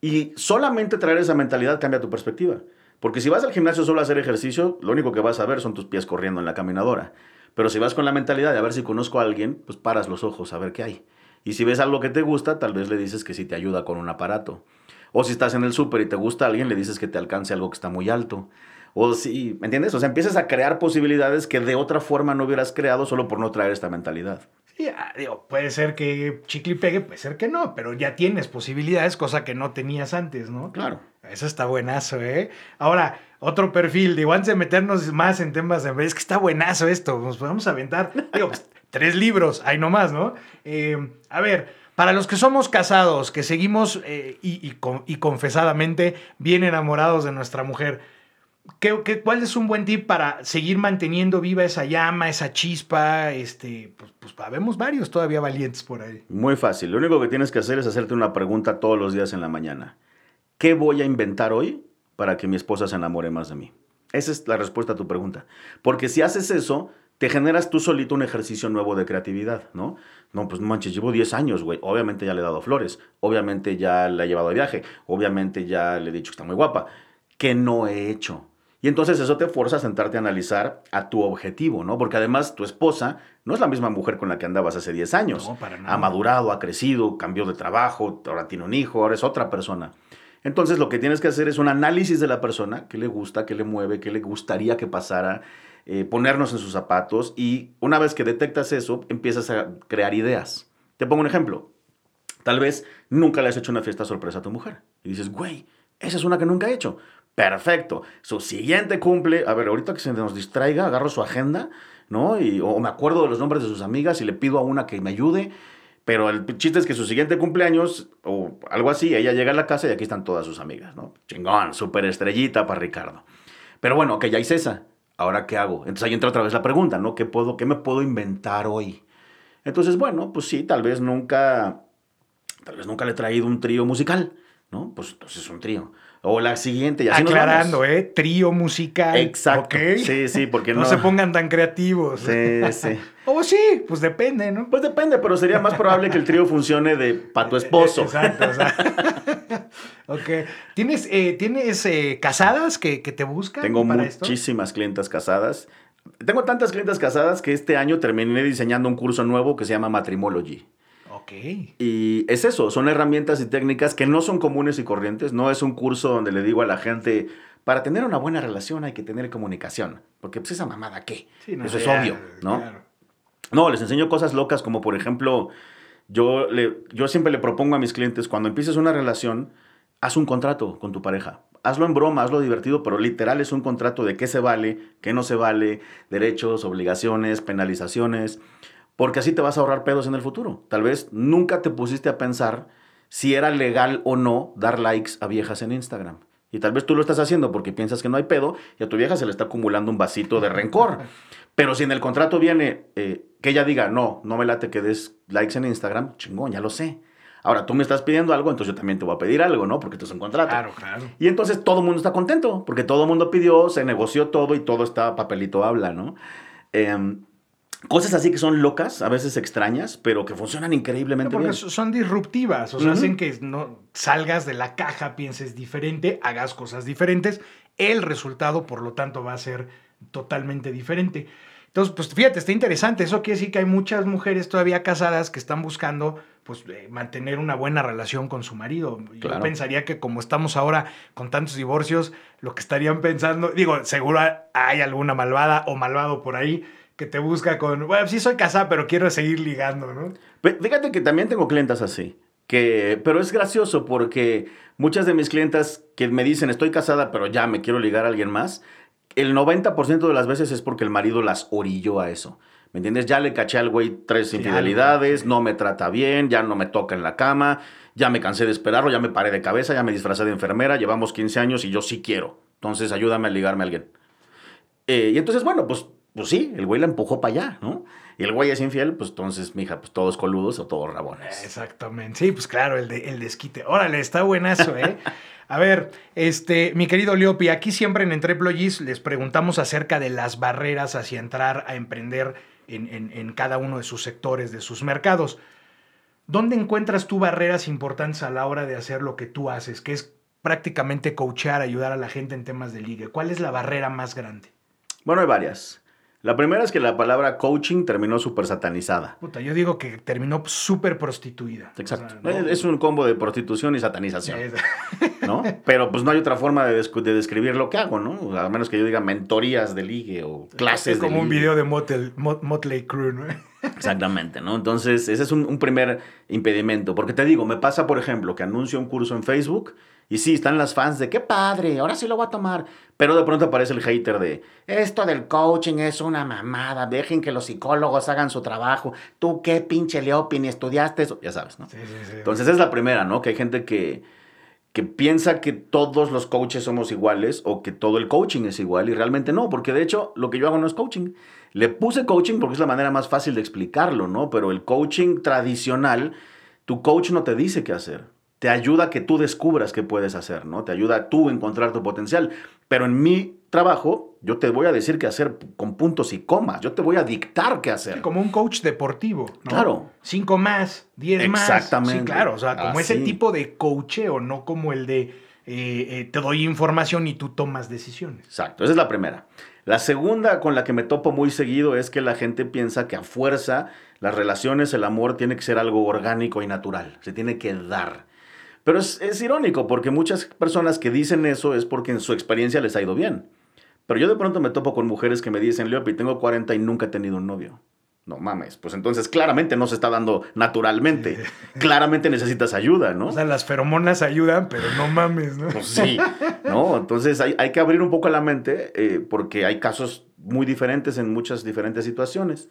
Y solamente traer esa mentalidad cambia tu perspectiva. Porque si vas al gimnasio solo a hacer ejercicio, lo único que vas a ver son tus pies corriendo en la caminadora. Pero si vas con la mentalidad de a ver si conozco a alguien, pues paras los ojos a ver qué hay. Y si ves algo que te gusta, tal vez le dices que sí te ayuda con un aparato. O si estás en el súper y te gusta a alguien, le dices que te alcance algo que está muy alto. O si, ¿me entiendes? O sea, empiezas a crear posibilidades que de otra forma no hubieras creado solo por no traer esta mentalidad. Sí, ah, digo, puede ser que chicle y pegue, puede ser que no, pero ya tienes posibilidades, cosa que no tenías antes, ¿no? Claro. Eso está buenazo, ¿eh? Ahora, otro perfil, digo, antes de meternos más en temas de... Es que está buenazo esto, nos podemos aventar, digo, pues, tres libros, hay nomás, ¿no? Eh, a ver, para los que somos casados, que seguimos eh, y, confesadamente bien enamorados de nuestra mujer, ¿Qué, qué, cuál es un buen tip para seguir manteniendo viva esa llama, esa chispa? Este, pues, pues habemos varios todavía valientes por ahí. Muy fácil. Lo único que tienes que hacer es hacerte una pregunta todos los días en la mañana. ¿Qué voy a inventar hoy para que mi esposa se enamore más de mí? Esa es la respuesta a tu pregunta. Porque si haces eso, te generas tú solito un ejercicio nuevo de creatividad, ¿no? No, pues no manches, llevo 10 años, güey. Obviamente ya le he dado flores, obviamente ya la he llevado de viaje, obviamente ya le he dicho que está muy guapa. ¿Qué no he hecho? Y entonces eso te fuerza a sentarte a analizar a tu objetivo, ¿no? Porque además tu esposa no es la misma mujer con la que andabas hace 10 años. No, para nada. Ha madurado, ha crecido, cambió de trabajo, ahora tiene un hijo, ahora es otra persona. Entonces lo que tienes que hacer es un análisis de la persona, qué le gusta, qué le mueve, qué le gustaría que pasara, eh, ponernos en sus zapatos y una vez que detectas eso, empiezas a crear ideas. Te pongo un ejemplo. Tal vez nunca le has hecho una fiesta sorpresa a tu mujer y dices, güey, esa es una que nunca he hecho. Perfecto. Su siguiente cumple, a ver, ahorita que se nos distraiga, agarro su agenda, ¿no? Y, o me acuerdo de los nombres de sus amigas y le pido a una que me ayude. Pero el chiste es que su siguiente cumpleaños o algo así, ella llega a la casa y aquí están todas sus amigas, ¿no? Chingón, súper estrellita para Ricardo. Pero bueno, que ya hice esa. ¿Ahora qué hago? Entonces ahí entra otra vez la pregunta, ¿no? ¿Qué, puedo, ¿Qué me puedo inventar hoy? Entonces, bueno, pues sí, tal vez nunca, tal vez nunca le he traído un trío musical, ¿no? Pues entonces es un trío. O la siguiente, ya Aclarando, ¿eh? Trío musical. Exacto. Sí, sí, porque no. No se pongan tan creativos. Sí, sí. o sí, pues depende, ¿no? Pues depende, pero sería más probable que el trío funcione de para tu esposo. Exacto, o sea. ok. ¿Tienes, eh, ¿tienes eh, casadas que, te buscan? Tengo muchísimas clientas casadas. Tengo tantas clientas casadas que este año terminé diseñando un curso nuevo que se llama Matrimology. Y es eso, son herramientas y técnicas que no son comunes y corrientes. No es un curso donde le digo a la gente, para tener una buena relación hay que tener comunicación. Porque pues esa mamada, ¿qué? eso es obvio, ¿no? No, les enseño cosas locas como por ejemplo, yo, le, yo siempre le propongo a mis clientes, cuando empieces una relación, haz un contrato con tu pareja. Hazlo en broma, hazlo divertido, pero literal es un contrato de qué se vale, qué no se vale, derechos, obligaciones, penalizaciones porque así te vas a ahorrar pedos en el futuro. Tal vez nunca te pusiste a pensar si era legal o no dar likes a viejas en Instagram. Y tal vez tú lo estás haciendo porque piensas que no hay pedo y a tu vieja se le está acumulando un vasito de rencor. Pero si en el contrato viene eh, que ella diga, no, no me late que des likes en Instagram, chingón, ya lo sé. Ahora tú me estás pidiendo algo, entonces yo también te voy a pedir algo, ¿no? Porque esto es un contrato. Claro, claro. Y entonces todo el mundo está contento, porque todo el mundo pidió, se negoció todo y todo está papelito habla, ¿no? Eh, Cosas así que son locas, a veces extrañas, pero que funcionan increíblemente porque bien. son disruptivas, o sea, hacen que no salgas de la caja, pienses diferente, hagas cosas diferentes. El resultado, por lo tanto, va a ser totalmente diferente. Entonces, pues fíjate, está interesante. Eso quiere decir que hay muchas mujeres todavía casadas que están buscando pues eh, mantener una buena relación con su marido. Yo pensaría que como estamos ahora con tantos divorcios, lo que estarían pensando, digo, seguro hay alguna malvada o malvado por ahí que te busca con, bueno, sí soy casada, pero quiero seguir ligando, ¿no? Fíjate que también tengo clientas así. Que, pero es gracioso porque muchas de mis clientas que me dicen estoy casada pero ya me quiero ligar a alguien más, el 90% de las veces es porque el marido las orilló a eso. ¿Me entiendes? Ya le caché al güey tres infidelidades, no me trata bien, ya no me toca en la cama, ya me cansé de esperarlo, ya me paré de cabeza, ya me disfrazé de enfermera, llevamos 15 años y yo sí quiero. Entonces ayúdame a ligarme a alguien. Eh, y entonces, bueno, pues, pues sí, el güey la empujó para allá, ¿no? Y el güey es infiel, pues entonces, mija, pues todos coludos o todos rabones. Exactamente. Sí, pues claro, el, de, el desquite. Órale, está buenazo, ¿eh? A ver, este, mi querido Leopi, aquí siempre en Entreployees les preguntamos acerca de las barreras hacia entrar a emprender en, en, cada uno de sus sectores, de sus mercados. ¿Dónde encuentras tú barreras importantes a la hora de hacer lo que tú haces, que es prácticamente coachar, ayudar a la gente en temas de ligue? ¿Cuál es la barrera más grande? Bueno, hay varias. La primera es que la palabra coaching terminó súper satanizada. Puta, yo digo que terminó súper prostituida. Exacto. Es un combo de prostitución y satanización. ¿No? Pero pues no hay otra forma de, describir lo que hago, ¿no? A menos que yo diga mentorías de ligue o clases es como un video de Motley Crue, ¿no? Exactamente, ¿no? Entonces, ese es un, primer impedimento. Porque te digo, me pasa, por ejemplo, que anuncio un curso en Facebook y sí, están las fans de qué padre, ahora sí lo voy a tomar. Pero de pronto aparece el hater de esto del coaching es una mamada, dejen que los psicólogos hagan su trabajo. Tú qué pinche Leopi, ni estudiaste eso, ya sabes, ¿no? Sí, sí, sí. Entonces, es la primera, ¿no? Que hay gente que que piensa que todos los coaches somos iguales o que todo el coaching es igual y realmente no, porque de hecho lo que yo hago no es coaching. Le puse coaching porque es la manera más fácil de explicarlo, ¿no? Pero el coaching tradicional, tu coach no te dice qué hacer. Te ayuda a que tú descubras qué puedes hacer, ¿no? Te ayuda a tú encontrar tu potencial. Pero en mi trabajo, yo te voy a decir qué hacer con puntos y comas. Yo te voy a dictar qué hacer. como un coach deportivo, ¿no? Claro. Cinco más, diez más. Exactamente. Sí, claro. O sea, como ese tipo de coacheo, no como el de eh, eh, te doy información y tú tomas decisiones. Exacto. Esa es la primera. La segunda con la que me topo muy seguido es que la gente piensa que a fuerza las relaciones, el amor tiene que ser algo orgánico y natural, se tiene que dar. Pero es, irónico porque muchas personas que dicen eso es porque en su experiencia les ha ido bien. Pero yo de pronto me topo con mujeres que me dicen, Leopi, tengo 40 y nunca he tenido un novio. No mames, pues entonces claramente no se está dando naturalmente. Claramente necesitas ayuda, ¿no? O sea, las feromonas ayudan, pero no mames, ¿no? Pues sí, ¿no? Entonces hay, que abrir un poco la mente eh, porque hay casos muy diferentes en muchas diferentes situaciones.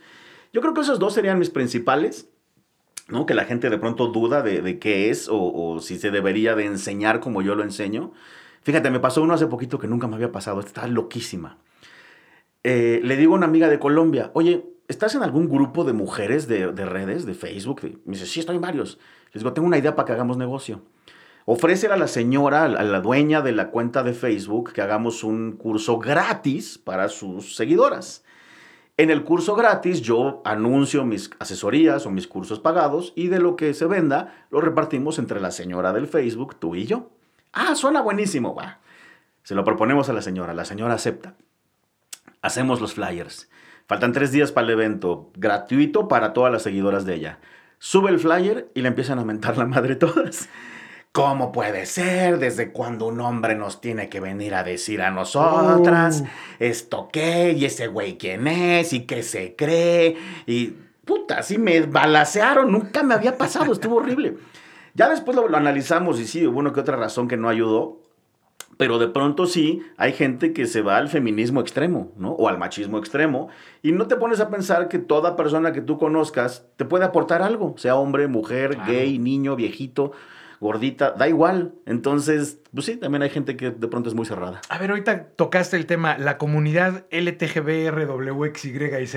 Yo creo que esos dos serían mis principales, ¿no? Que la gente de pronto duda de, qué es o, si se debería de enseñar como yo lo enseño. Fíjate, me pasó uno hace poquito que nunca me había pasado, está loquísima. Eh, le digo a una amiga de Colombia, oye, ¿estás en algún grupo de mujeres de, redes, de Facebook? Me dice, sí, estoy en varios. Les digo, tengo una idea para que hagamos negocio. Ofrece a la señora, a la dueña de la cuenta de Facebook, que hagamos un curso gratis para sus seguidoras. En el curso gratis yo anuncio mis asesorías o mis cursos pagados y de lo que se venda lo repartimos entre la señora del Facebook, tú y yo. Ah, suena buenísimo. Se lo proponemos a la señora, la señora acepta. Hacemos los flyers. Faltan tres días para el evento, gratuito para todas las seguidoras de ella. Sube el flyer y le empiezan a mentar la madre todas. ¿Cómo puede ser? ¿Desde cuando un hombre nos tiene que venir a decir a nosotras? Uh. ¿Esto qué? ¿Y ese güey quién es? ¿Y qué se cree? Y puta, así me balacearon. Nunca me había pasado. Estuvo horrible. Ya después lo, lo analizamos y sí, hubo una que otra razón que no ayudó. Pero de pronto sí, hay gente que se va al feminismo extremo, ¿no? O al machismo extremo. Y no te pones a pensar que toda persona que tú conozcas te puede aportar algo, sea hombre, mujer, gay, niño, viejito, gordita, da igual. Entonces, pues sí, también hay gente que de pronto es muy cerrada. A ver, ahorita tocaste el tema, la comunidad LTGBRWXYZ.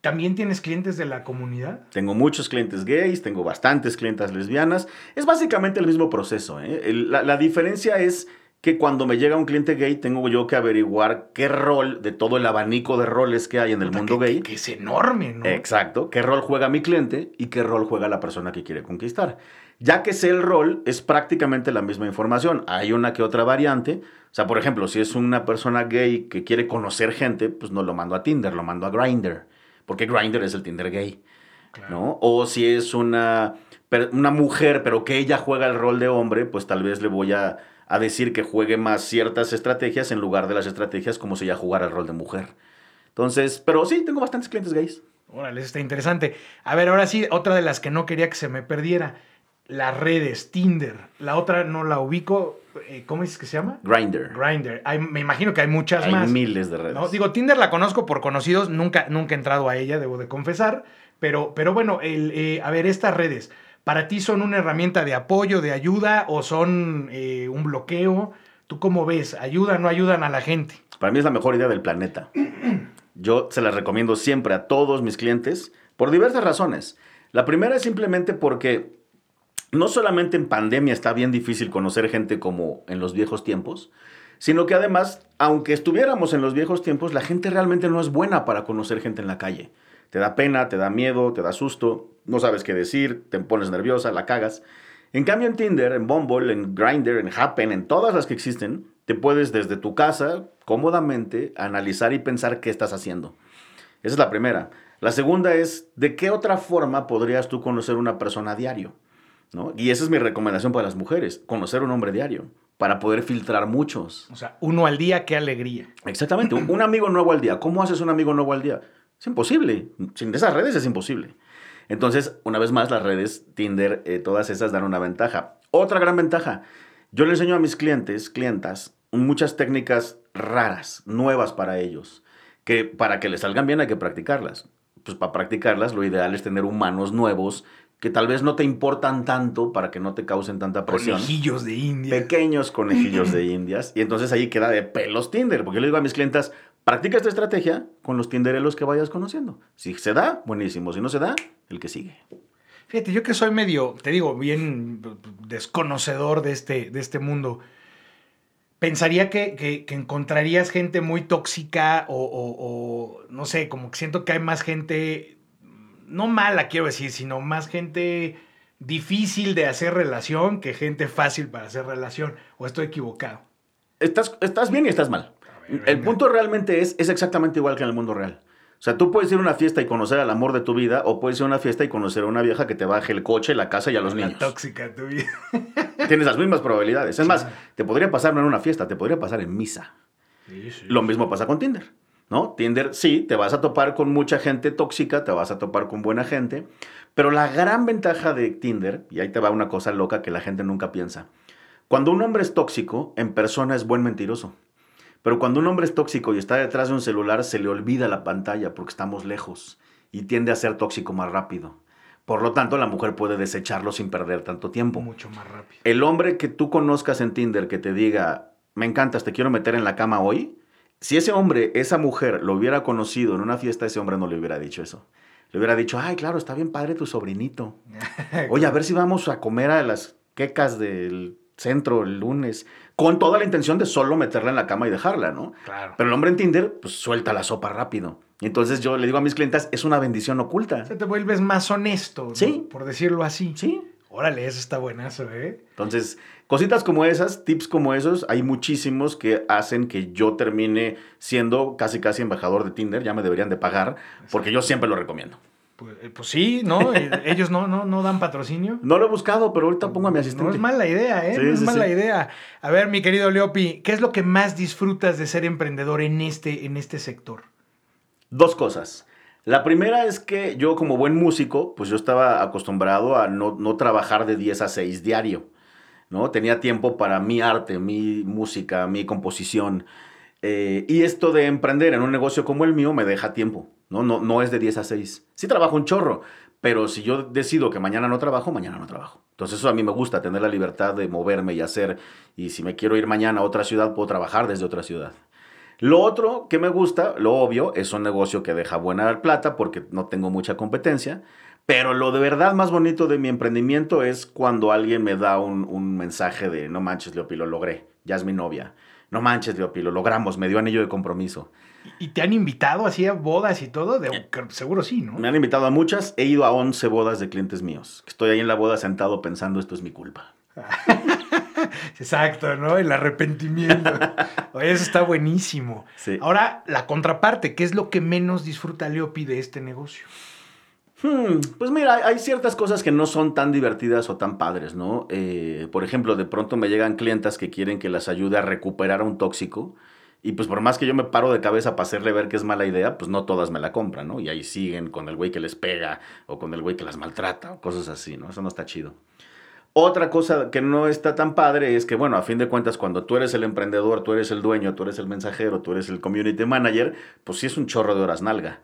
¿También tienes clientes de la comunidad? Tengo muchos clientes gays, tengo bastantes clientes lesbianas. Es básicamente el mismo proceso. ¿eh? la diferencia es que cuando me llega un cliente gay tengo yo que averiguar qué rol de todo el abanico de roles que hay en el mundo gay. Que, es enorme, ¿no? Exacto. ¿Qué rol juega mi cliente y qué rol juega la persona que quiere conquistar? Ya que sé el rol, es prácticamente la misma información. Hay una que otra variante. O sea, por ejemplo, si es una persona gay que quiere conocer gente, pues no lo mando a Tinder, lo mando a Grindr. Porque Grindr es el Tinder gay. ¿no? O si es una, una mujer, pero que ella juega el rol de hombre, pues tal vez le voy a a decir que juegue más ciertas estrategias en lugar de las estrategias como si ya jugara el rol de mujer. Entonces, pero sí, tengo bastantes clientes gays. Órale, está interesante. A ver, ahora sí, otra de las que no quería que se me perdiera. Las redes, Tinder. La otra no la ubico. Eh, ¿Cómo es que se llama? Grinder. Grinder. me imagino que hay muchas hay más. miles de redes. ¿no? Digo, Tinder la conozco por conocidos, nunca, nunca he entrado a ella, debo de confesar. Pero, pero bueno, el, eh, a ver, estas redes, ¿para ti son una herramienta de apoyo, de ayuda o son eh, un bloqueo? ¿Tú cómo ves? ¿Ayudan o no ayudan a la gente? Para mí es la mejor idea del planeta. Yo se las recomiendo siempre a todos mis clientes por diversas razones. La primera es simplemente porque no solamente en pandemia está bien difícil conocer gente como en los viejos tiempos, sino que además, aunque estuviéramos en los viejos tiempos, la gente realmente no es buena para conocer gente en la calle. Te da pena, te da miedo, te da susto, no sabes qué decir, te pones nerviosa, la cagas. En cambio, en Tinder, en Bumble, en Grindr, en Happen, en todas las que existen, te puedes desde tu casa, cómodamente, analizar y pensar qué estás haciendo. Esa es la primera. La segunda es, ¿de qué otra forma podrías tú conocer una persona a diario? ¿No? Y esa es mi recomendación para las mujeres, conocer un hombre diario, para poder filtrar muchos. O sea, uno al día, qué alegría. Exactamente, un amigo nuevo al día. ¿Cómo haces un amigo nuevo al día? Es imposible. Sin esas redes es imposible. Entonces, una vez más, las redes, Tinder, eh, todas esas dan una ventaja. Otra gran ventaja, yo le enseño a mis clientes, clientas, muchas técnicas raras, nuevas para ellos, que para que les salgan bien hay que practicarlas pues para practicarlas lo ideal es tener humanos nuevos que tal vez no te importan tanto para que no te causen tanta presión. Conejillos de Indias. Pequeños conejillos de Indias. Y entonces ahí queda de pelos Tinder. Porque yo le digo a mis clientas, practica esta estrategia con los Tinderelos que vayas conociendo. Si se da, buenísimo. Si no se da, el que sigue. Fíjate, yo que soy medio, te digo, bien desconocedor de este, de este mundo pensaría que, encontrarías gente muy tóxica o, no sé, como que siento que hay más gente, no mala quiero decir, sino más gente difícil de hacer relación que gente fácil para hacer relación. ¿O estoy equivocado? Estás, estás bien y estás mal. el punto realmente es, es exactamente igual que en el mundo real. O sea, tú puedes ir a una fiesta y conocer al amor de tu vida, o puedes ir a una fiesta y conocer a una vieja que te baje el coche, la casa y a los niños. tóxica tu vida. Tienes las mismas probabilidades. Es más, te podría pasar no en una fiesta, te podría pasar en misa. Sí, sí. Lo mismo pasa con Tinder, ¿no? Tinder, sí, te vas a topar con mucha gente tóxica, te vas a topar con buena gente, pero la gran ventaja de Tinder, y ahí te va una cosa loca que la gente nunca piensa, cuando un hombre es tóxico, en persona es buen mentiroso. Pero cuando un hombre es tóxico y está detrás de un celular, se le olvida la pantalla porque estamos lejos y tiende a ser tóxico más rápido. Por lo tanto, la mujer puede desecharlo sin perder tanto tiempo. Mucho más rápido. El hombre que tú conozcas en Tinder que te diga, me encantas, te quiero meter en la cama hoy, si ese hombre, esa mujer, lo hubiera conocido en una fiesta, ese hombre no le hubiera dicho eso. Le hubiera dicho, ay, claro, está bien padre tu sobrinito. Oye, a ver si vamos a comer a las quecas del centro el lunes, con toda la intención de solo meterla en la cama y dejarla, ¿no? Claro. Pero el hombre en Tinder, pues suelta la sopa rápido. Y entonces yo le digo a mis clientes, es una bendición oculta. Se te vuelves más honesto, sí. por decirlo así. Sí. Órale, eso está buenazo, ¿eh? Entonces, cositas como esas, tips como esos, hay muchísimos que hacen que yo termine siendo casi casi embajador de Tinder, ya me deberían de pagar, porque yo siempre lo recomiendo. Pues, eh, pues, sí, ¿no? Eh, ellos no, no, no dan patrocinio. No lo he buscado, pero ahorita pongo a mi asistente. No es mala idea, ¿eh? no es mala idea. A ver, mi querido Leopi, ¿qué es lo que más disfrutas de ser emprendedor en este, en este sector? Dos cosas. La primera es que yo como buen músico, pues yo estaba acostumbrado a no, no trabajar de 10 a 6 diario, ¿no? Tenía tiempo para mi arte, mi música, mi composición. Eh, y esto de emprender en un negocio como el mío me deja tiempo, ¿no? No, no es de 10 a 6. Sí trabajo un chorro, pero si yo decido que mañana no trabajo, mañana no trabajo. Entonces eso a mí me gusta, tener la libertad de moverme y hacer. Y si me quiero ir mañana a otra ciudad, puedo trabajar desde otra ciudad. Lo otro que me gusta, lo obvio, es un negocio que deja buena plata porque no tengo mucha competencia. Pero lo de verdad más bonito de mi emprendimiento es cuando alguien me da un, un mensaje de, no manches, Leopi, lo logré, ya es mi novia no manches, Leopi, lo logramos, me dio anillo de compromiso. ¿Y te han invitado así a bodas y todo? De, eh, seguro sí, ¿no? Me han invitado a muchas, he ido a 11 bodas de clientes míos. Estoy ahí en la boda sentado pensando, esto es mi culpa. Exacto, ¿no? El arrepentimiento. Eso está buenísimo. Sí. Ahora, la contraparte, ¿qué es lo que menos disfruta Leopi de este negocio? Hmm, pues mira, hay ciertas cosas que no son tan divertidas o tan padres, ¿no? Eh, por ejemplo, de pronto me llegan clientas que quieren que las ayude a recuperar a un tóxico. Y pues por más que yo me paro de cabeza para hacerle ver que es mala idea, pues no todas me la compran, ¿no? Y ahí siguen con el güey que les pega o con el güey que las maltrata o cosas así, ¿no? Eso no está chido. Otra cosa que no está tan padre es que, bueno, a fin de cuentas, cuando tú eres el emprendedor, tú eres el dueño, tú eres el mensajero, tú eres el community manager, pues sí es un chorro de horas nalga.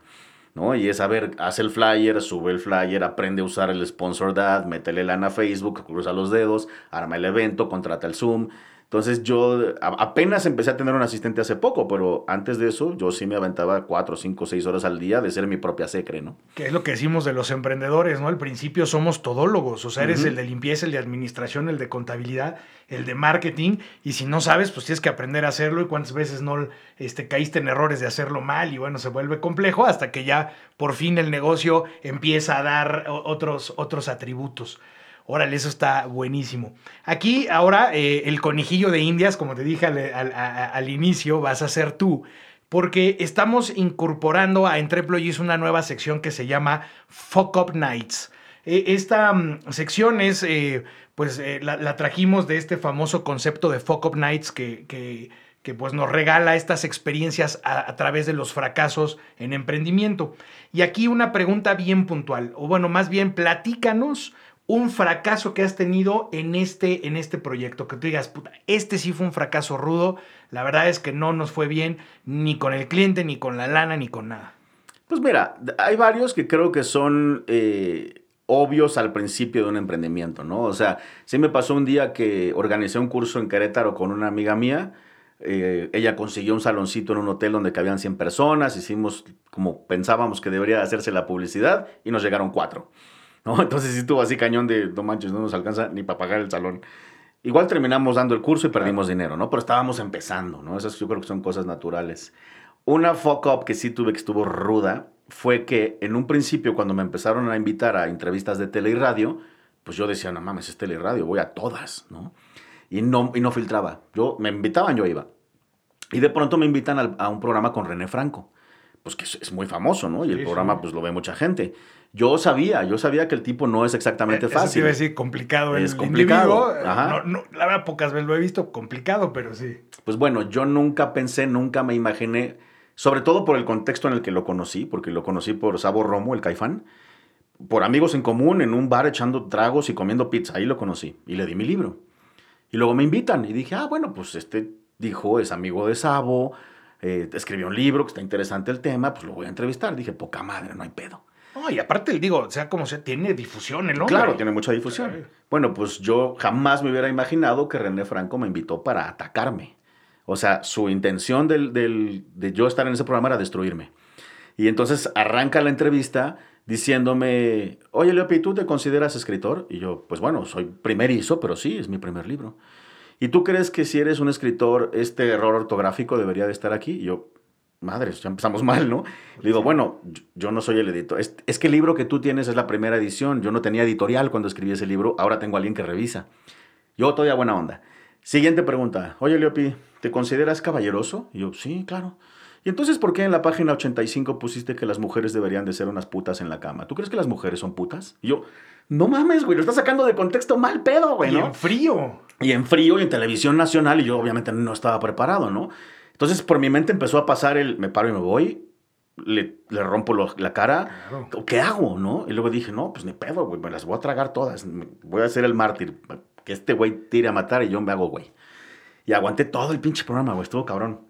¿no? Y es, a ver, haz el flyer, sube el flyer, aprende a usar el sponsor ad, métele lana a Facebook, cruza los dedos, arma el evento, contrata el Zoom. Entonces yo apenas empecé a tener un asistente hace poco, pero antes de eso yo sí me aventaba cuatro, cinco, seis horas al día de ser mi propia secre, ¿no? Que es lo que decimos de los emprendedores, ¿no? Al principio somos todólogos, o sea, eres el de limpieza, el de administración, el de contabilidad, el de marketing, y si no sabes, pues tienes que aprender a hacerlo y cuántas veces no este, caíste en errores de hacerlo mal y bueno, se vuelve complejo hasta que ya por fin el negocio empieza a dar otros, otros atributos. Órale, eso está buenísimo. Aquí ahora eh, el conejillo de Indias, como te dije al, inicio, vas a ser tú. Porque estamos incorporando a Entreployees una nueva sección que se llama Fuck Up Nights. E, esta mm, sección es, eh, pues eh, la, trajimos de este famoso concepto de Fuck Up Nights que, que, pues nos regala estas experiencias a, a, través de los fracasos en emprendimiento. Y aquí una pregunta bien puntual, o bueno, más bien platícanos un fracaso que has tenido en este, en este proyecto, que tú digas, puta, este sí fue un fracaso rudo, la verdad es que no nos fue bien ni con el cliente, ni con la lana, ni con nada. Pues mira, hay varios que creo que son eh, obvios al principio de un emprendimiento, ¿no? O sea, sí me pasó un día que organicé un curso en Querétaro con una amiga mía, eh, ella consiguió un saloncito en un hotel donde cabían 100 personas, hicimos como pensábamos que debería hacerse la publicidad y nos llegaron cuatro. ¿No? Entonces sí estuvo así cañón de, no manches, no nos alcanza ni para pagar el salón. Igual terminamos dando el curso y perdimos dinero, ¿no? Pero estábamos empezando, ¿no? Esas yo creo que son cosas naturales. Una fuck up que sí tuve que estuvo ruda fue que en un principio cuando me empezaron a invitar a entrevistas de tele y radio, pues yo decía, no mames, es tele y radio, voy a todas, ¿no? Y no, y no filtraba. Yo, me invitaban, yo iba. Y de pronto me invitan a, un programa con René Franco, pues que es, muy famoso, ¿no? Y el programa pues lo ve mucha gente. Yo sabía, yo sabía que el tipo no es exactamente fácil. Eh, eso sí iba a decir complicado. Es complicado. la verdad, pocas veces lo he visto complicado, pero sí. Pues bueno, yo nunca pensé, nunca me imaginé, sobre todo por el contexto en el que lo conocí, porque lo conocí por Sabo Romo, el caifán, por amigos en común, en un bar echando tragos y comiendo pizza. Ahí lo conocí y le di mi libro. Y luego me invitan y dije, ah, bueno, pues este dijo, es amigo de Sabo, eh, escribió un libro que está interesante el tema, pues lo voy a entrevistar. Dije, poca madre, no hay pedo. No, y aparte, digo, sea, como se tiene difusión ¿no? Claro, tiene mucha difusión. Bueno, pues yo jamás me hubiera imaginado que René Franco me invitó para atacarme. O sea, su intención del, de yo estar en ese programa era destruirme. Y entonces arranca la entrevista diciéndome, oye, Leopi, ¿tú te consideras escritor? Y yo, pues bueno, soy primerizo, pero sí, es mi primer libro. ¿Y tú crees que si eres un escritor, este error ortográfico debería de estar aquí? Y yo, madre, ya empezamos mal, ¿no? Le digo, bueno, yo no soy el editor. Es, que el libro que tú tienes es la primera edición. Yo no tenía editorial cuando escribí ese libro. Ahora tengo a alguien que revisa. Yo todavía buena onda. Siguiente pregunta. Oye, Leopi, ¿te consideras caballeroso? Y yo, sí, claro. ¿Y entonces por qué en la página 85 pusiste que las mujeres deberían de ser unas putas en la cama? ¿Tú crees que las mujeres son putas? Y yo, no mames, güey, lo estás sacando de contexto mal pedo, güey, ¿no? Y en frío. Y en frío y en televisión nacional y yo obviamente no estaba preparado, ¿no? Entonces por mi mente empezó a pasar el me paro y me voy, le, le rompo la cara, ¿qué hago, no? Y luego dije, no, pues ni pedo, güey, me las voy a tragar todas, voy a ser el mártir, que este güey tire a matar y yo me hago güey. Y aguanté todo el pinche programa, güey, estuvo cabrón.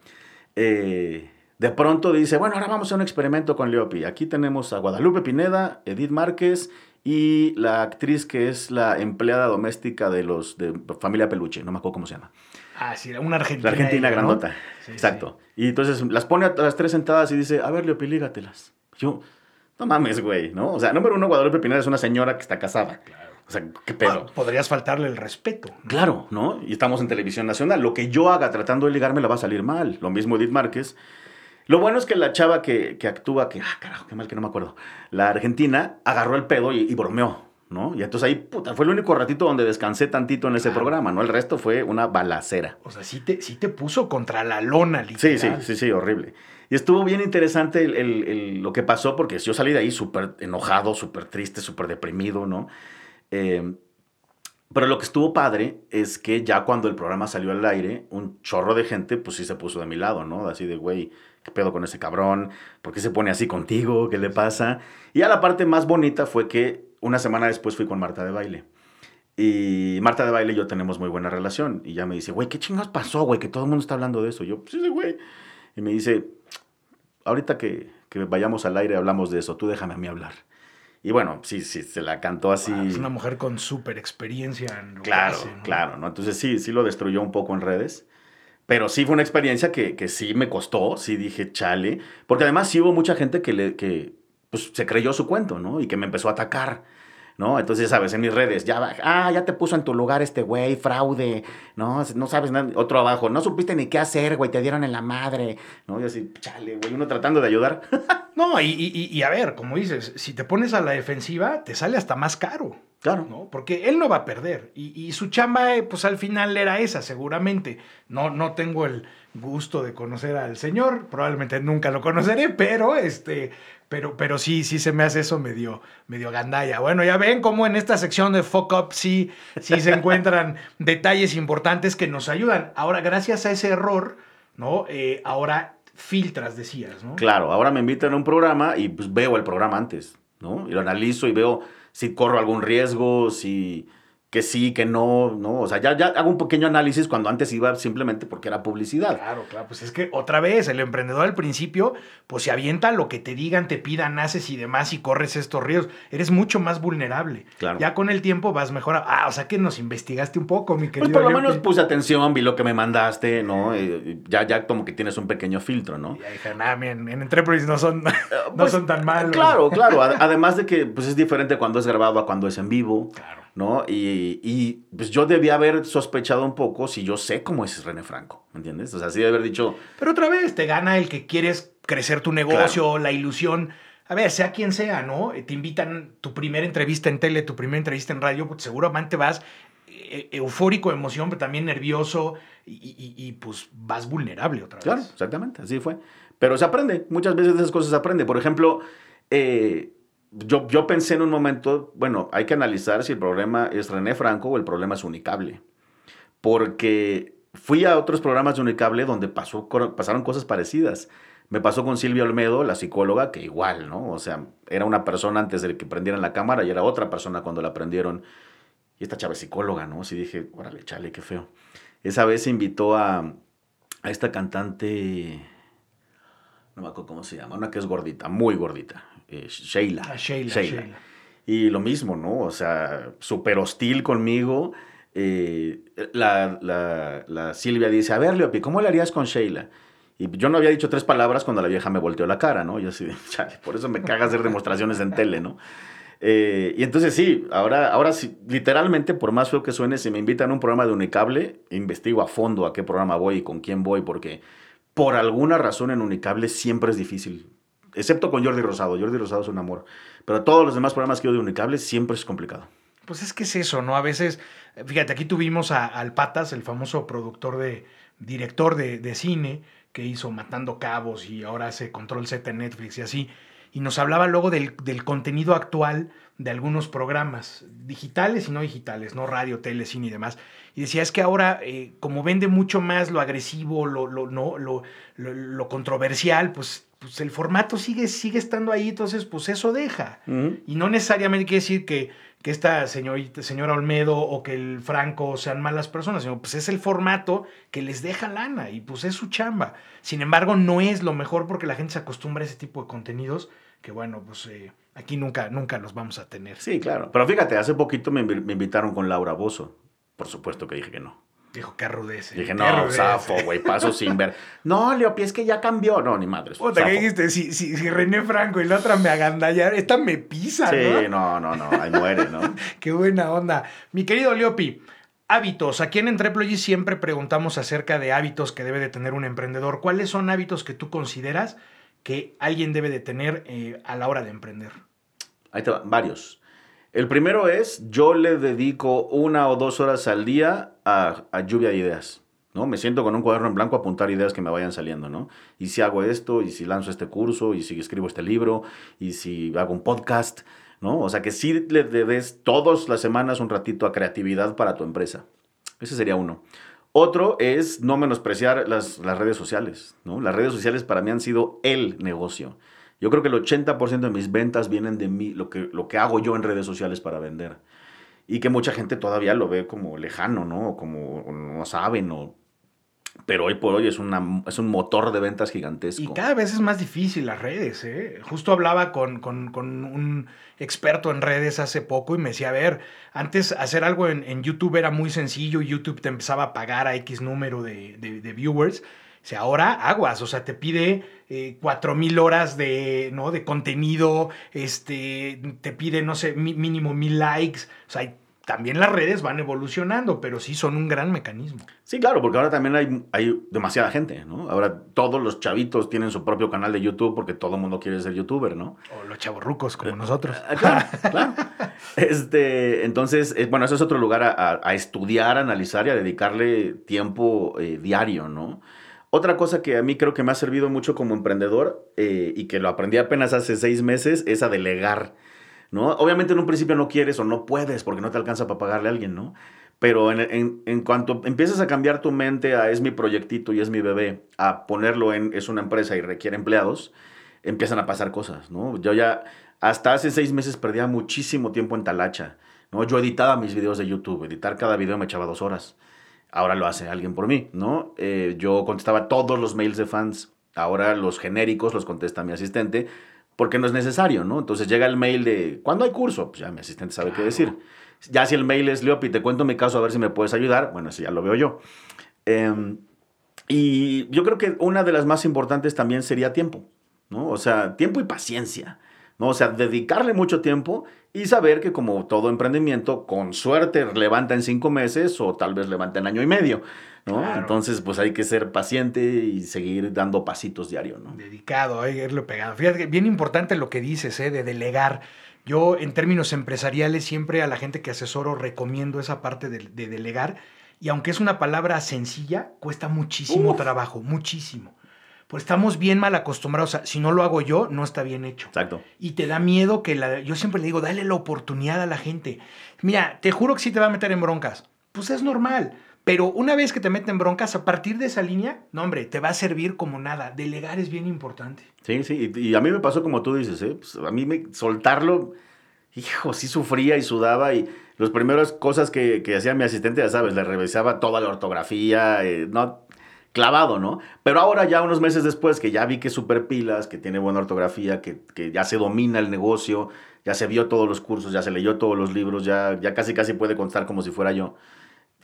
Eh, de pronto dice, bueno, ahora vamos a un experimento con Leopi. Aquí tenemos a Guadalupe Pineda, Edith Márquez y la actriz que es la empleada doméstica de los de familia Peluche, no me acuerdo cómo se llama. Ah, sí, una argentina. La argentina grandota. Exacto. Y entonces las pone a las tres sentadas y dice, a ver, Leopilígatelas. Yo, no mames, güey, ¿no? O sea, número uno, Guadalupe Pineda es una señora que está casada. Claro. O sea, qué pedo. podrías faltarle el respeto. Claro, ¿no? Y estamos en televisión nacional. Lo que yo haga tratando de ligarme la va a salir mal. Lo mismo Edith Márquez. Lo bueno es que la chava que, que actúa, que, ah, carajo, qué mal que no me acuerdo, la argentina, agarró el pedo y bromeó. ¿No? Y entonces ahí, puta, fue el único ratito donde descansé tantito en ese programa, ¿no? El resto fue una balacera. O sea, sí te, sí te puso contra la lona, literal. Sí, sí, sí, sí, horrible. Y estuvo bien interesante el, lo que pasó, porque yo salí de ahí súper enojado, súper triste, súper deprimido, ¿no? Eh, pero lo que estuvo padre es que ya cuando el programa salió al aire, un chorro de gente, pues sí se puso de mi lado, ¿no? Así de, güey, ¿qué pedo con ese cabrón? ¿Por qué se pone así contigo? ¿Qué le pasa? Y a la parte más bonita fue que una semana después fui con Marta de baile. Y Marta de Baile y yo tenemos muy buena relación. Y ya me dice, güey, ¿qué chingados pasó, güey? Que todo el mundo está hablando de eso. yo, pues sí, güey. Y me dice, ahorita que, que, vayamos al aire hablamos de eso, tú déjame a mí hablar. Y bueno, sí, sí, se la cantó así. es una mujer con súper experiencia en lo Claro, que ¿no? claro, ¿no? Entonces sí, sí lo destruyó un poco en redes. Pero sí fue una experiencia que, que sí me costó, sí dije, chale. Porque además sí hubo mucha gente que, le, que pues, se creyó su cuento, ¿no? Y que me empezó a atacar. ¿No? Entonces, sabes, en mis redes, ya, ah, ya te puso en tu lugar este güey, fraude, ¿no? No sabes nada, otro abajo, no supiste ni qué hacer, güey, te dieron en la madre, ¿no? Y así, chale, güey, uno tratando de ayudar. no, y, y, y, a ver, como dices, si te pones a la defensiva, te sale hasta más caro. Claro. ¿no? Porque él no va a perder. Y, y su chamba, eh, pues al final era esa, seguramente. No, no tengo el gusto de conocer al señor, probablemente nunca lo conoceré, pero este, pero, pero sí, sí se me hace eso medio, medio gandalla. Bueno, ya ven cómo en esta sección de Fuck Up sí, sí se encuentran detalles importantes que nos ayudan. Ahora, gracias a ese error, ¿no? Eh, ahora filtras, decías, ¿no? Claro, ahora me invitan a un programa y pues veo el programa antes, ¿no? Y lo analizo y veo si corro algún riesgo, si que sí, que no, no, o sea, ya, ya hago un pequeño análisis cuando antes iba simplemente porque era publicidad. Claro, claro, pues es que otra vez, el emprendedor al principio, pues se avienta lo que te digan, te pidan, haces y demás y corres estos ríos, eres mucho más vulnerable. Claro. Ya con el tiempo vas mejor, ah, o sea que nos investigaste un poco, mi querido. Pues por lo menos puse atención, vi lo que me mandaste, ¿no? ya, ya como que tienes un pequeño filtro, ¿no? Y dije, nada, en, en Entreprise no son, no pues, son tan malos. Claro, claro, además de que pues es diferente cuando es grabado a cuando es en vivo. Claro. ¿No? Y, y, pues yo debía haber sospechado un poco si yo sé cómo es René Franco, ¿me entiendes? O sea, sí de haber dicho... Pero otra vez, te gana el que quieres crecer tu negocio, la ilusión. A ver, sea quien sea, ¿no? Te invitan tu primera entrevista en tele, tu primera entrevista en radio, pues seguramente vas eh, eufórico, emoción, pero también nervioso y, y, pues vas vulnerable otra vez. Claro, exactamente, así fue. Pero se aprende, muchas veces esas cosas se aprende. Por ejemplo, eh, yo, yo pensé en un momento, bueno, hay que analizar si el problema es René Franco o el problema es Unicable. Porque fui a otros programas de Unicable donde pasó, pasaron cosas parecidas. Me pasó con Silvia Olmedo, la psicóloga, que igual, ¿no? O sea, era una persona antes de que prendieran la cámara y era otra persona cuando la prendieron. Y esta chava psicóloga, ¿no? Así dije, órale, chale, qué feo. Esa vez se invitó a, a esta cantante, no me acuerdo cómo se llama, una que es gordita, muy gordita. Eh, Sheila. Ah, Sheila, Y lo mismo, ¿no? O sea, súper hostil conmigo. Eh, la, la, Silvia dice, a ver, Leopi, ¿cómo le harías con Sheila? Y yo no había dicho tres palabras cuando la vieja me volteó la cara, ¿no? Yo así, chale, por eso me caga hacer demostraciones en tele, ¿no? Eh, y entonces sí, ahora, ahora sí, literalmente, por más feo que suene, si me invitan a un programa de Unicable, investigo a fondo a qué programa voy y con quién voy, porque por alguna razón en Unicable siempre es difícil excepto con Jordi Rosado. Jordi Rosado es un amor. Pero todos los demás programas que yo de Unicable siempre es complicado. Pues es que es eso, ¿no? A veces, fíjate, aquí tuvimos a, al Patas, el famoso productor de, director de, cine, que hizo Matando Cabos y ahora hace Control Z en Netflix y así. Y nos hablaba luego del, del contenido actual de algunos programas, digitales y no digitales, no radio, tele, cine y demás. Y decía, es que ahora, eh, como vende mucho más lo agresivo, lo, lo, no, lo, lo, controversial, pues, pues, el formato sigue, sigue estando ahí, entonces pues eso deja. Y no necesariamente quiere decir que, que esta señorita, señora Olmedo o que el Franco sean malas personas, sino pues es el formato que les deja lana y pues es su chamba. Sin embargo, no es lo mejor porque la gente se acostumbra a ese tipo de contenidos que bueno, pues... Eh, aquí nunca, nunca los vamos a tener. Sí, claro. Pero fíjate, hace poquito me, me invitaron con Laura Bozo. Por supuesto que dije que no. Dijo, qué rudece. Dije, no, zafo, güey, paso sin ver. No, Leopi, es que ya cambió. No, ni madre. Puta, ¿qué dijiste? Si, si, si, René Franco y la otra me agandallar, esta me pisa, sí, ¿no? no, no, no, ahí muere, ¿no? qué buena onda. Mi querido Leopi, hábitos. Aquí en Entreplogy siempre preguntamos acerca de hábitos que debe de tener un emprendedor. ¿Cuáles son hábitos que tú consideras que alguien debe de tener eh, a la hora de emprender? Ahí te va, varios. El primero es, yo le dedico una o dos horas al día a, lluvia de ideas. ¿no? Me siento con un cuaderno en blanco a apuntar ideas que me vayan saliendo, ¿no? Y si hago esto, y si lanzo este curso, y si escribo este libro, y si hago un podcast, ¿no? O sea, que sí le des todas las semanas un ratito a creatividad para tu empresa. Ese sería uno. Otro es no menospreciar las, las redes sociales, ¿no? Las redes sociales para mí han sido el negocio. Yo creo que el 80% de mis ventas vienen de mí, lo que, lo que hago yo en redes sociales para vender. y que mucha gente todavía lo ve como lejano, ¿no? Como no saben o pero hoy por hoy es, una, es un motor de ventas gigantesco. Y cada vez es más difícil las redes. ¿eh? Justo hablaba con, un experto en redes hace poco y me decía, a ver, antes hacer algo en, YouTube era muy sencillo, YouTube te empezaba a pagar a X número de, viewers. O sea, ahora aguas, o sea, te pide eh, cuatro mil horas de, ¿no? de contenido, este, te pide, no sé, mínimo mil likes. O sea, también las redes van evolucionando, pero sí son un gran mecanismo. Sí, claro, porque ahora también hay, hay demasiada gente, ¿no? Ahora todos los chavitos tienen su propio canal de YouTube porque todo el mundo quiere ser youtuber, ¿no? O los chavorrucos como nosotros. Ah, claro, claro. Este, entonces, eh, bueno, eso es otro lugar a, estudiar, a analizar y a dedicarle tiempo eh, diario, ¿no? Otra cosa que a mí creo que me ha servido mucho como emprendedor eh, y que lo aprendí apenas hace seis meses es a delegar. ¿No? Obviamente en un principio no quieres o no puedes porque no te alcanza para pagarle a alguien, ¿no? Pero en, en, cuanto empiezas a cambiar tu mente a es mi proyectito y es mi bebé, a ponerlo en es una empresa y requiere empleados, empiezan a pasar cosas, ¿no? Yo ya hasta hace seis meses perdía muchísimo tiempo en talacha, ¿no? Yo editaba mis videos de YouTube, editar cada video me echaba dos horas. Ahora lo hace alguien por mí, ¿no? Eh, yo contestaba todos los mails de fans, ahora los genéricos los contesta mi asistente porque no es necesario, ¿no? Entonces llega el mail de, ¿cuándo hay curso? Pues ya mi asistente sabe qué decir. Ya si el mail es, Leopi, te cuento mi caso a ver si me puedes ayudar, bueno, eso ya lo veo yo. Em, y yo creo que una de las más importantes también sería tiempo, ¿no? O sea, tiempo y paciencia, ¿no? O sea, dedicarle mucho tiempo y saber que como todo emprendimiento, con suerte levanta en cinco meses o tal vez levanta en año y medio. ¿no? Entonces, pues hay que ser paciente y seguir dando pasitos diarios, ¿no? Dedicado, hay que irlo pegado. Fíjate que bien importante lo que dices, ¿eh? De delegar. Yo, en términos empresariales, siempre a la gente que asesoro recomiendo esa parte de, delegar. Y aunque es una palabra sencilla, cuesta muchísimo trabajo, muchísimo. Pues estamos bien mal acostumbrados. O sea, si no lo hago yo, no está bien hecho. Exacto. Y te da miedo que la. Yo siempre le digo, dale la oportunidad a la gente. Mira, te juro que sí te va a meter en broncas. Pues es normal. Pero una vez que te meten broncas, a partir de esa línea, no, hombre, te va a servir como nada. Delegar es bien importante. Sí, sí. Y, a mí me pasó como tú dices, ¿eh? Pues a mí me, soltarlo, hijo, sí sufría y sudaba. Y las primeras cosas que, que hacía mi asistente, ya sabes, le revisaba toda la ortografía, eh, no, clavado, ¿no? Pero ahora ya unos meses después que ya vi que es súper pilas, que tiene buena ortografía, que, que, ya se domina el negocio, ya se vio todos los cursos, ya se leyó todos los libros, ya, ya casi casi puede constar como si fuera yo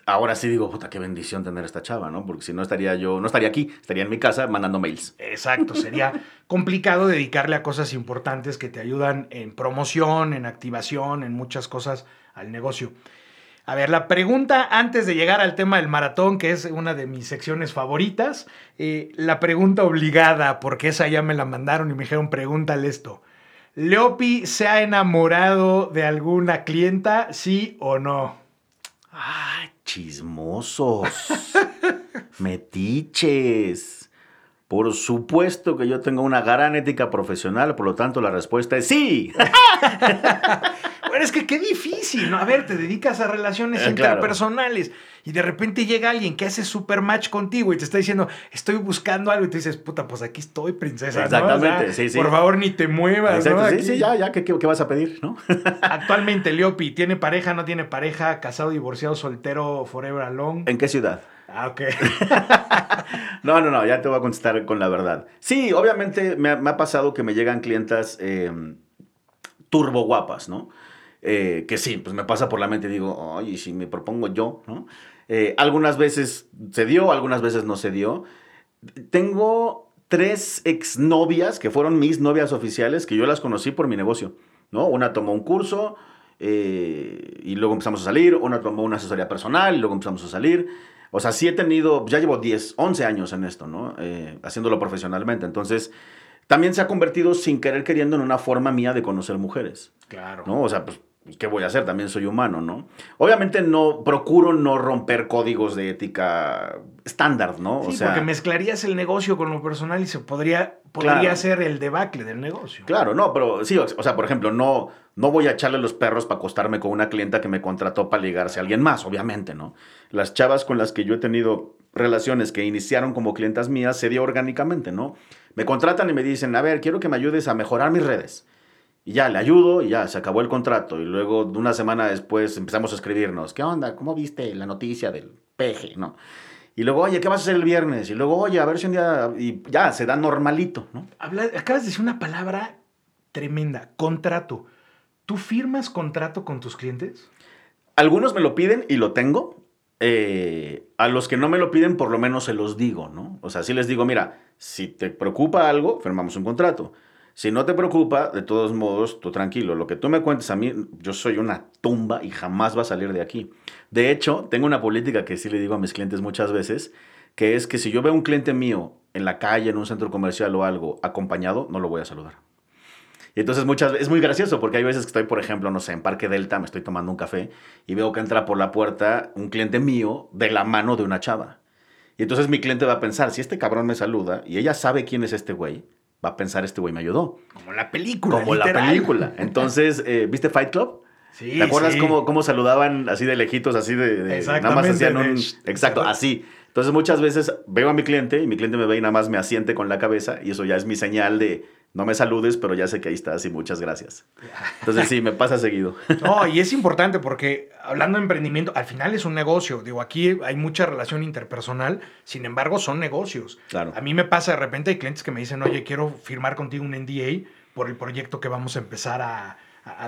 ahora sí digo, puta, qué bendición tener esta chava, ¿no? Porque si no estaría yo, no estaría aquí, estaría en mi casa mandando mails. Exacto, sería complicado dedicarle a cosas importantes que te ayudan en promoción, en activación, en muchas cosas al negocio. A ver, la pregunta antes de llegar al tema del maratón, que es una de mis secciones favoritas, eh, la pregunta obligada, porque esa ya me la mandaron y me dijeron, pregúntale esto. ¿Leopi se ha enamorado de alguna clienta, sí o no? ¡Ay, chismosos! ¡Metiches! Por supuesto que yo tengo una gran ética profesional, por lo tanto la respuesta es sí. Bueno, es que qué difícil, ¿no? A ver, te dedicas a relaciones eh, interpersonales y de repente llega alguien que hace super match contigo y te está diciendo, estoy buscando algo y te dices, puta, pues aquí estoy, princesa. Exactamente, sí, sí. Por favor, ni te muevas, ¿no? Sí, sí, ya, ya, ¿qué, ¿qué, vas a pedir, no? Actualmente, Leopi, ¿tiene pareja, no tiene pareja, casado, divorciado, soltero, forever alone? ¿En qué ciudad? Ah, ok. no, no, no, ya te voy a contestar con la verdad. Sí, obviamente me ha, pasado que me llegan clientas em, turbo guapas, ¿no? Eh, que sí, pues me pasa por la mente y digo, ay, si me propongo yo, ¿no? Eh, algunas veces se dio, algunas veces no se dio. Tengo tres exnovias que fueron mis novias oficiales que yo las conocí por mi negocio, ¿no? Una tomó un curso eh, y luego empezamos a salir, una tomó una asesoría personal y luego empezamos a salir. O sea, sí he tenido, ya llevo 10, 11 años en esto, ¿no? haciéndolo profesionalmente. Entonces, también se ha convertido sin querer queriendo en una forma mía de conocer mujeres. Claro. ¿No? O sea, pues ¿qué voy a hacer? También soy humano, ¿no? Obviamente no, procuro no romper códigos de ética estándar, ¿no? Sí, o sea, porque mezclarías el negocio con lo personal y se podría, podría ser el debacle del negocio. Claro, no, pero sí, o sea, por ejemplo, no, no voy a echarle los perros para acostarme con una clienta que me contrató para ligarse a alguien más, obviamente, ¿no? Las chavas con las que yo he tenido relaciones que iniciaron como clientas mías se dio orgánicamente, ¿no? Me contratan y me dicen, a ver, quiero que me ayudes a mejorar mis redes Y ya, le ayudo y ya, se acabó el contrato. Y luego, una semana después, empezamos a escribirnos. ¿Qué onda? ¿Cómo viste la noticia del peje? ¿No? Y luego, oye, ¿qué vas a hacer el viernes? Y luego, oye, a ver si un día... Y ya, se da normalito, ¿no? acabas de decir una palabra tremenda, contrato. ¿Tú firmas contrato con tus clientes? Algunos me lo piden y lo tengo. Eh, a los que no me lo piden, por lo menos se los digo, ¿no? O sea, si les digo, mira, si te preocupa algo, firmamos un contrato. Si no te preocupa, de todos modos, tú tranquilo. Lo que tú me cuentes a mí, yo soy una tumba y jamás va a salir de aquí. De hecho, tengo una política que sí le digo a mis clientes muchas veces, que es que si yo veo un cliente mío en la calle, en un centro comercial o algo, acompañado, no lo voy a saludar. Y entonces muchas es muy gracioso porque hay veces que estoy, por ejemplo, no sé, en Parque Delta, me estoy tomando un café y veo que entra por la puerta un cliente mío de la mano de una chava. Y entonces mi cliente va a pensar, si este cabrón me saluda y ella sabe quién es este güey, va a pensar, este güey me ayudó. Como la película. Como la película. Entonces, eh, ¿viste Fight Club? Sí, ¿Te acuerdas cómo, cómo, saludaban así de lejitos, así de... nada más hacían un... Exacto, así. Entonces muchas veces veo a mi cliente y mi cliente me ve y nada más me asiente con la cabeza y eso ya es mi señal de no me saludes, pero ya sé que ahí estás y muchas gracias. Entonces sí, me pasa seguido. No, y es importante porque hablando de emprendimiento, al final es un negocio. Digo, aquí hay mucha relación interpersonal, sin embargo son negocios. Claro. A mí me pasa de repente, hay clientes que me dicen, oye, quiero firmar contigo un NDA por el proyecto que vamos a empezar a,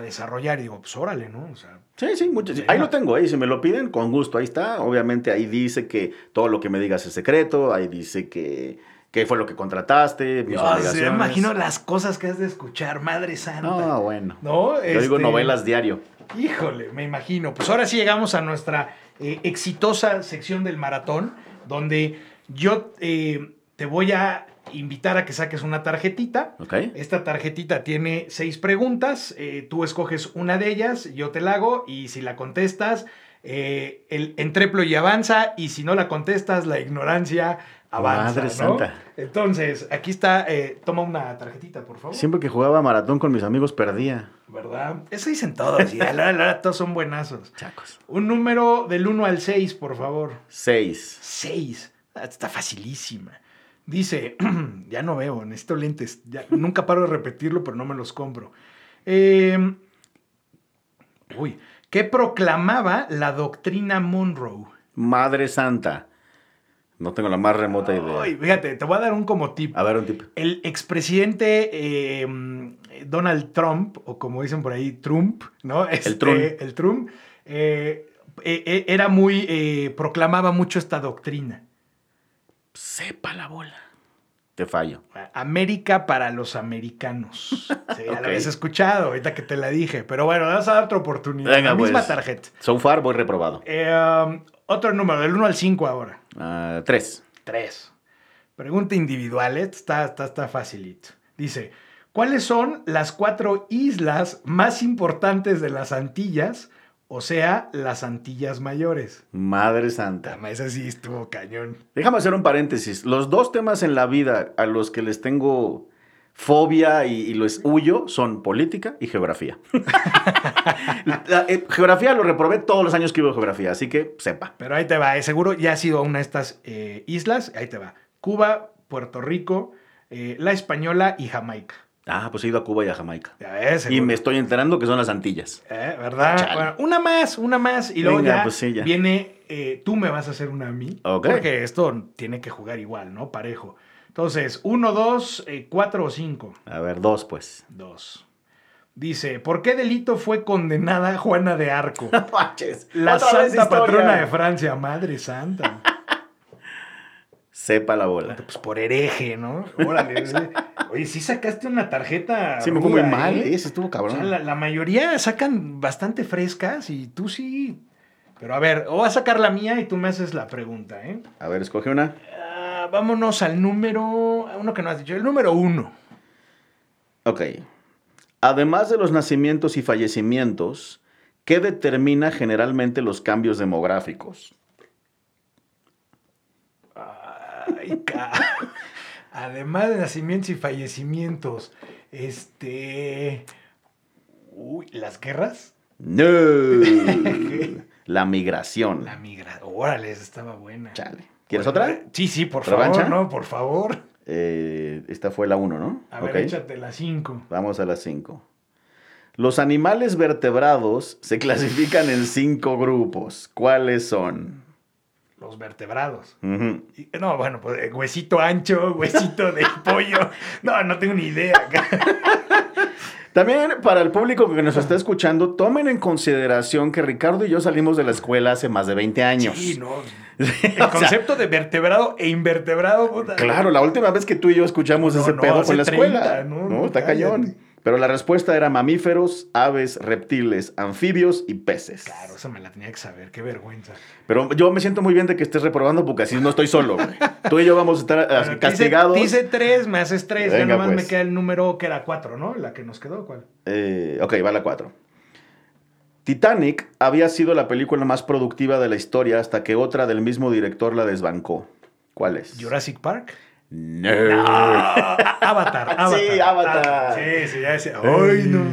desarrollar. Y digo, pues órale, ¿no? O sea, sí, sí, mucho, ahí lo tengo, ahí si me lo piden, con gusto, ahí está. Obviamente ahí dice que todo lo que me digas es secreto, ahí dice que qué fue lo que contrataste, mis me imagino las cosas que has de escuchar, madre santa. No, bueno. ¿No? Yo digo este, novelas diario. Híjole, me imagino. Pues ahora sí llegamos a nuestra eh, exitosa sección del maratón, donde yo eh, te voy a invitar a que saques una tarjetita. Okay. Esta tarjetita tiene seis preguntas. Eh, tú escoges una de ellas, yo te la hago y si la contestas, el entreplo y avanza y si no la contestas, la ignorancia avanza. Madre santa. Entonces, aquí está, eh, toma una tarjetita, por favor. Siempre que jugaba maratón con mis amigos perdía. ¿Verdad? Eso dicen todos, y la, todos son buenazos. Chacos. Un número del 1 al 6, por favor. 6. 6. Ah, está facilísima. Dice, ya no veo, necesito lentes. nunca paro de repetirlo, pero no me los compro. Em, uy, ¿qué proclamaba la doctrina Monroe? Madre Santa. No tengo la más remota idea. Ay, fíjate, te voy a dar un como tip. A ver, un tip. El expresidente em, Donald Trump, o como dicen por ahí, Trump, ¿no? el este, Trump. El Trump, eh, eh, eh, era muy, proclamaba mucho esta doctrina. Sepa la bola. Te fallo. América para los americanos. Sí, ya la habías escuchado, ahorita que te la dije. Pero bueno, vamos a dar otra oportunidad. Venga, la misma pues, tarjeta. So far voy reprobado. Um, otro número, del 1 al 5 ahora. Uh, tres. Tres. Pregunta individual, ¿eh? está, está, está facilito. Dice, ¿cuáles son las cuatro islas más importantes de las Antillas o sea, las Antillas Mayores. Madre Santa. Esa sí estuvo cañón. Déjame hacer un paréntesis. Los dos temas en la vida a los que les tengo fobia y, los huyo son política y geografía. Eh, geografía lo reprobé todos los años que iba geografía, así que sepa. Pero ahí te va, eh, seguro ya has ido a una de estas eh, islas, ahí te va. Cuba, Puerto Rico, La Española y Jamaica. Ah, pues he ido a Cuba y a Jamaica. y me estoy enterando que son las Antillas. Eh, ¿Verdad? Bueno, una más, una más. Y luego ya, pues viene, eh, tú me vas a hacer una a mí. Porque esto tiene que jugar igual, ¿no? Parejo. Entonces, uno, dos, eh, cuatro o cinco. A ver, dos, pues. Dos. Dice, ¿por qué delito fue condenada Juana de Arco? la santa patrona de Francia, madre santa. Sepa la bola. Pues por hereje, ¿no? Órale. Oye, sí sacaste una tarjeta. Sí, me fue muy mal. ¿eh? Ese estuvo cabrón. la, mayoría sacan bastante frescas y tú sí. Pero a ver, o voy a sacar la mía y tú me haces la pregunta, ¿eh? A ver, escoge una. Ah, vámonos al número. Uno que no has dicho. El número uno. Ok. Además de los nacimientos y fallecimientos, ¿qué determina generalmente los cambios demográficos? Además de nacimientos y fallecimientos, este. Uy, ¿las guerras? No. la migración. La migración. Órale, estaba buena. Chale. ¿Quieres otra? Sí, sí, por favor. No, por favor. Eh, esta fue la 1, ¿no? A ver, échate la 5. Vamos a la 5. Los animales vertebrados se clasifican en cinco grupos. ¿Cuáles son? Los vertebrados. no, bueno, pues eh, huesito ancho, huesito de pollo. No, no tengo ni idea. También para el público que nos está escuchando, tomen en consideración que Ricardo y yo salimos de la escuela hace más de 20 años. Sí, no. El concepto de vertebrado e invertebrado. claro, la última vez que tú y yo escuchamos ese pedo fue en la escuela. No, está cañón. Pero la respuesta era mamíferos, aves, reptiles, anfibios y peces. Claro, esa me la tenía que saber, qué vergüenza. Pero yo me siento muy bien de que estés reprobando porque así no estoy solo. Tú y yo vamos a estar castigados. Dice, tres, me haces tres. ya nomás me pues. queda el número que era cuatro, ¿no? La que nos quedó, ¿cuál? Eh, ok, va la cuatro. Titanic había sido la película más productiva de la historia hasta que otra del mismo director la desbancó. ¿Cuál es? Jurassic Park. No. Avatar, Avatar. Sí, Avatar. sí, sí, ya decía. Ay, no.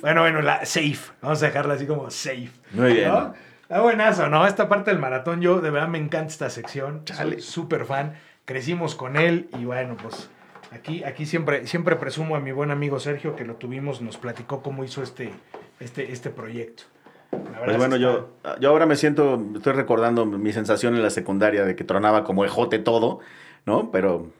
Bueno, bueno, la safe. Vamos a dejarla así como safe. Muy bien. ¿no? Está buenazo, ¿no? Esta parte del maratón, yo de verdad me encanta esta sección. Soy súper fan. Crecimos con él y bueno, pues aquí, aquí siempre, siempre presumo a mi buen amigo Sergio que lo tuvimos, nos platicó cómo hizo este, este, este proyecto. Pues bueno, yo, yo ahora me siento, estoy recordando mi sensación en la secundaria de que tronaba como ejote todo, ¿no? Pero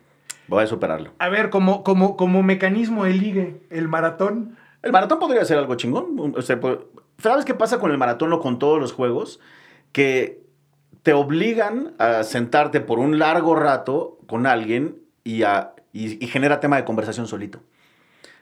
voy a superarlo. A ver, como, como, como mecanismo ligue, el maratón. El maratón podría ser algo chingón. O sea, pues, ¿Sabes qué pasa con el maratón o con todos los juegos? Que te obligan a sentarte por un largo rato con alguien y, a, y genera tema de conversación solito.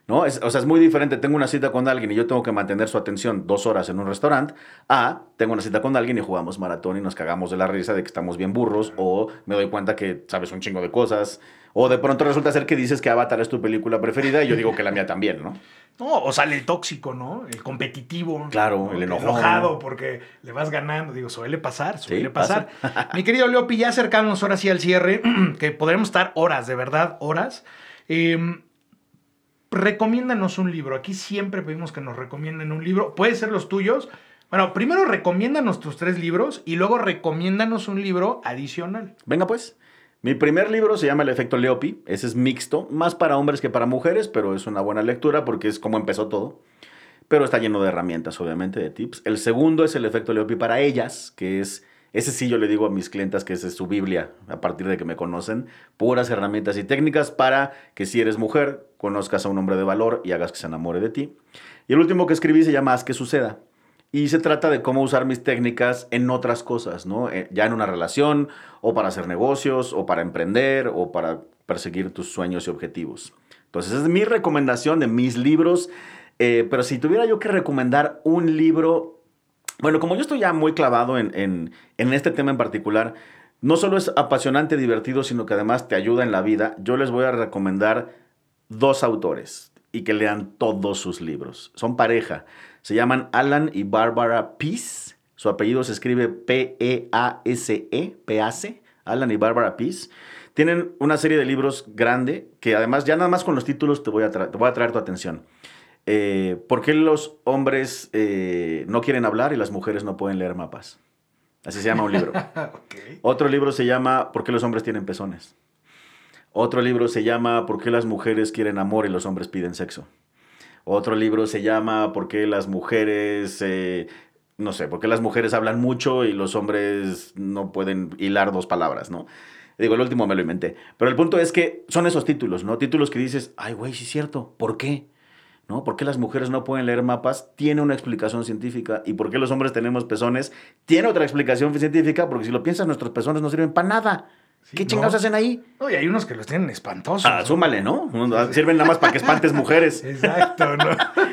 ¿No? o sea, es muy diferente. Tengo una cita con alguien y yo tengo que mantener su atención dos horas en un restaurante. A, tengo una cita con alguien y jugamos maratón y nos cagamos de la risa de que estamos bien burros. O me doy cuenta que sabes un chingo de cosas. O de pronto resulta ser que dices que Avatar es tu película preferida y yo digo que la mía también, ¿no? No, o sale el tóxico, ¿no? El competitivo. Claro, el enojado porque le vas ganando. Digo, suele pasar, suele pasar. Mi querido Leopi, ya acercándonos ahora sí al cierre, que podremos estar horas, de verdad, horas. Eh, recomiéndanos un libro. Aquí siempre pedimos que nos recomienden un libro. Puede ser los tuyos. Bueno, primero recomiéndanos tus tres libros y luego recomiéndanos un libro adicional. Venga pues. Mi primer libro se llama El efecto Leopi. Ese es mixto, más para hombres que para mujeres, pero es una buena lectura porque es como empezó todo. Pero está lleno de herramientas, obviamente, de tips. El segundo es El efecto Leopi para ellas, que es ese sí yo le digo a mis clientas que es su Biblia, a partir de que me conocen, puras herramientas y técnicas para que si eres mujer, conozcas a un hombre de valor y hagas que se enamore de ti. Y el último que escribí se llama Haz que suceda. Y se trata de cómo usar mis técnicas en otras cosas, ¿no? Eh, ya en una relación, o para hacer negocios, o para emprender, o para perseguir tus sueños y objetivos. Entonces, es mi recomendación de mis libros. Eh, pero si tuviera yo que recomendar un libro bueno, como yo estoy ya muy clavado en, este tema en particular, no solo es apasionante, divertido, sino que además te ayuda en la vida, yo les voy a recomendar dos autores y que lean todos sus libros. Son pareja. Se llaman Alan y Barbara Peace. Su apellido se escribe P-E-A-S-E, P-A-C. Alan y Barbara Peace. Tienen una serie de libros grande que además ya nada más con los títulos te voy a, te voy a traer tu atención. Eh, ¿por qué los hombres eh, no quieren hablar y las mujeres no pueden leer mapas? Así se llama un libro. Otro libro se llama ¿Por qué los hombres tienen pezones? Otro libro se llama ¿Por qué las mujeres quieren amor y los hombres piden sexo? Otro libro se llama ¿Por qué las mujeres, eh, no sé, por qué las mujeres hablan mucho y los hombres no pueden hilar dos palabras, ¿no? Digo, el último me lo inventé. Pero el punto es que son esos títulos, ¿no? Títulos que dices, ay, güey, sí es cierto, ¿por qué? ¿no? ¿Por qué las mujeres no pueden leer mapas? Tiene una explicación científica. ¿Y por qué los hombres tenemos pezones? Tiene otra explicación científica, porque si lo piensas, nuestros pezones no sirven para nada. ¿Qué chingados hacen ahí? No, y hay unos que los tienen espantosos. Ah, súmale, ¿no? Sirven nada más para que espantes mujeres. Exacto, ¿no?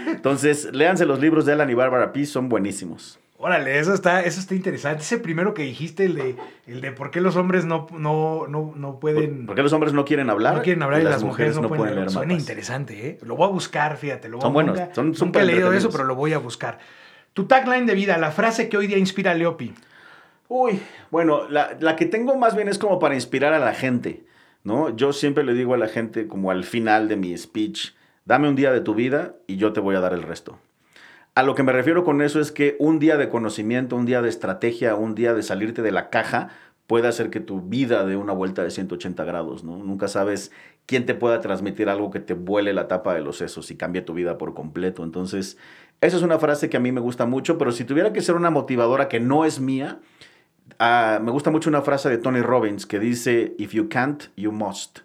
Entonces, léanse los libros de Alan y Barbara Pease, son buenísimos. Órale, eso está, eso está interesante. Ese primero que dijiste, el de, el de por qué los hombres no, no, no, pueden. ¿Por, qué los hombres no quieren hablar? No quieren hablar y, las, mujeres, no, pueden, leer. Suena interesante, ¿eh? Lo voy a buscar, fíjate. Lo voy son buenos. son nunca he leído eso, pero lo voy a buscar. Tu tagline de vida, la frase que hoy día inspira a Leopi. Uy, bueno, la, la que tengo más bien es como para inspirar a la gente, ¿no? Yo siempre le digo a la gente, como al final de mi speech, dame un día de tu vida y yo te voy a dar el resto. A lo que me refiero con eso es que un día de conocimiento, un día de estrategia, un día de salirte de la caja puede hacer que tu vida dé una vuelta de 180 grados, ¿no? Nunca sabes quién te pueda transmitir algo que te vuele la tapa de los sesos y cambie tu vida por completo. Entonces, esa es una frase que a mí me gusta mucho, pero si tuviera que ser una motivadora que no es mía, ah, me gusta mucho una frase de Tony Robbins que dice, if you can't, you must.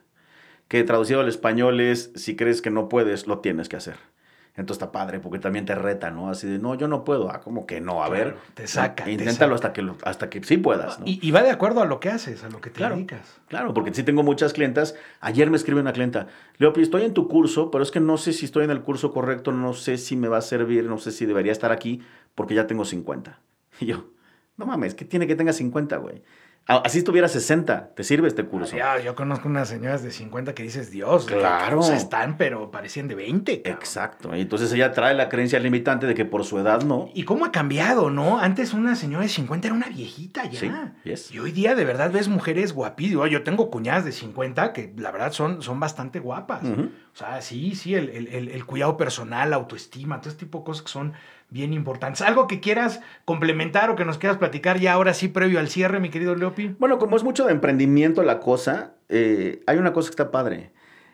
Que traducido al español es, si crees que no puedes, lo tienes que hacer. Entonces está padre porque también te reta, ¿no? Así de, no, yo no puedo. Ah, como que no, a ver. Te saca. Inténtalo hasta que, hasta que sí puedas, ¿no? Y, va de acuerdo a lo que haces, a lo que te dedicas. Claro, porque sí tengo muchas clientas. Ayer me escribe una clienta, Leopi, estoy en tu curso, pero es que no sé si estoy en el curso correcto, no sé si me va a servir, no sé si debería estar aquí, porque ya tengo 50. Y yo, no mames, ¿qué tiene que tenga 50, güey? Así estuviera 60, te sirve este curso. Ya, yo conozco unas señoras de 50 que dices, Dios, claro. están, pero parecían de 20. Exacto. Y entonces ella trae la creencia limitante de que por su edad no. ¿Y cómo ha cambiado, no? Antes una señora de 50 era una viejita ya. Sí, Y hoy día de verdad ves mujeres guapísimas. Yo tengo cuñadas de 50 que la verdad son, son bastante guapas. O sea, sí, sí, el, el, el, cuidado personal, autoestima, todo este tipo de cosas que son bien importantes. ¿Algo que quieras complementar o que nos quieras platicar ya ahora sí previo al cierre, mi querido Leopi? Bueno, como es mucho de emprendimiento la cosa, eh, hay una cosa que está padre.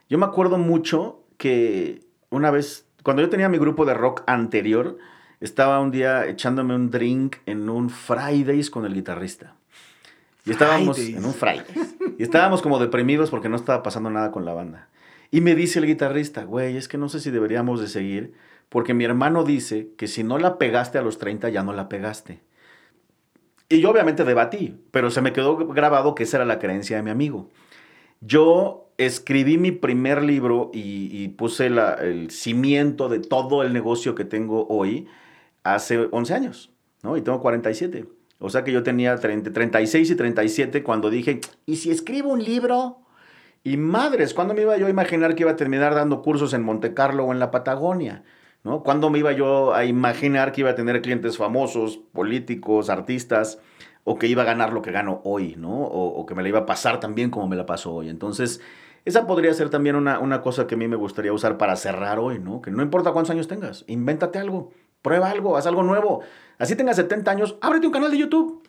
Yo me acuerdo mucho que una vez, cuando yo tenía mi grupo de rock anterior, estaba un día echándome un drink en un Fridays con el guitarrista. Y estábamos en un Fridays. Y estábamos como deprimidos porque no estaba pasando nada con la banda. Y me dice el guitarrista, güey, es que no sé si deberíamos de seguir porque mi hermano dice que si no la pegaste a los 30, ya no la pegaste. Y yo obviamente debatí, pero se me quedó grabado que esa era la creencia de mi amigo. Yo escribí mi primer libro y, puse el cimiento de todo el negocio que tengo hoy hace 11 años, ¿no? Y tengo 47. O sea que yo tenía 36 y 37 cuando dije, ¿y si escribo un libro? Y madres, ¿cuándo me iba yo a imaginar que iba a terminar dando cursos en Monte Carlo o en la Patagonia? ¿No? ¿Cuándo me iba yo a imaginar que iba a tener clientes famosos, políticos, artistas, o que iba a ganar lo que gano hoy, ¿no? O, que me la iba a pasar también como me la paso hoy. Entonces, esa podría ser también una, una cosa que a mí me gustaría usar para cerrar hoy, ¿no? Que no importa cuántos años tengas, invéntate algo, prueba algo, haz algo nuevo. Así tengas 70 años, ábrete un canal de YouTube.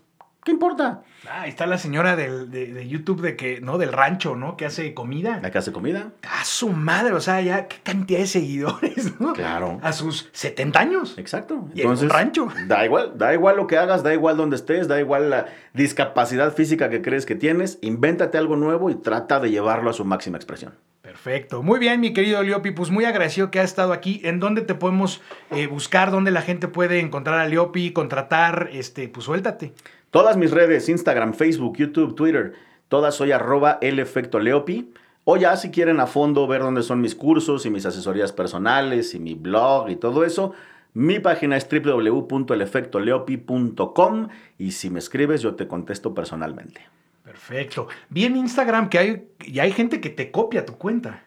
¿Qué importa? Ah, ahí está la señora de, YouTube de que, ¿no? Del rancho, ¿no? Que hace comida. ¿La que hace comida? A su madre, o sea, ya qué cantidad de seguidores, ¿no? Claro. A sus 70 años. Exacto. Y Entonces, rancho. Da igual, da igual lo que hagas, da igual donde estés, da igual la discapacidad física que crees que tienes, invéntate algo nuevo y trata de llevarlo a su máxima expresión. Perfecto. Muy bien, mi querido Leopi, pues muy agradecido que has estado aquí. ¿En dónde te podemos eh, buscar? ¿Dónde la gente puede encontrar a Leopi, contratar? Este, pues suéltate. Todas mis redes, Instagram, Facebook, YouTube, Twitter, todas soy arroba el efecto Leopi. O ya si quieren a fondo ver dónde son mis cursos y mis asesorías personales y mi blog y todo eso, mi página es www.elefectoleopi.com y si me escribes yo te contesto personalmente. Perfecto. Vi en Instagram que hay, y hay gente que te copia tu cuenta.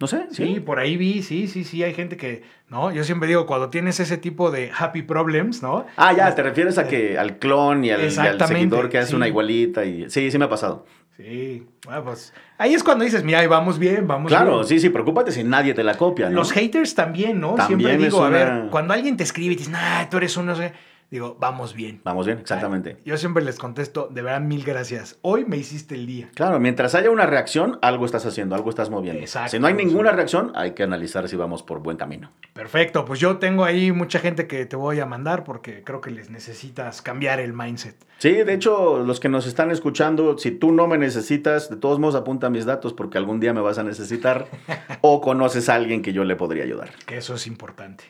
No sé. Sí, por ahí vi, sí, sí, sí, hay gente que, ¿no? Yo siempre digo, cuando tienes ese tipo de happy problems, ¿no? Ah, ya, te refieres a que al clon y al, seguidor que hace una igualita y... Sí, sí me ha pasado. Sí, bueno, pues ahí es cuando dices, mira, ahí vamos bien, vamos bien. Claro, sí, sí, preocúpate si nadie te la copia, ¿no? Los haters también, ¿no? Siempre digo, a ver, cuando alguien te escribe y dices, nah, tú eres uno, no sé digo, vamos bien. Vamos bien, exactamente. Yo siempre les contesto, de verdad, mil gracias. Hoy me hiciste el día. Claro, mientras haya una reacción, algo estás haciendo, algo estás moviendo. Exacto. Si no hay ninguna reacción, hay que analizar si vamos por buen camino. Perfecto, pues yo tengo ahí mucha gente que te voy a mandar porque creo que les necesitas cambiar el mindset. Sí, de hecho, los que nos están escuchando, si tú no me necesitas, de todos modos apunta mis datos porque algún día me vas a necesitar o conoces a alguien que yo le podría ayudar. Que eso es importante.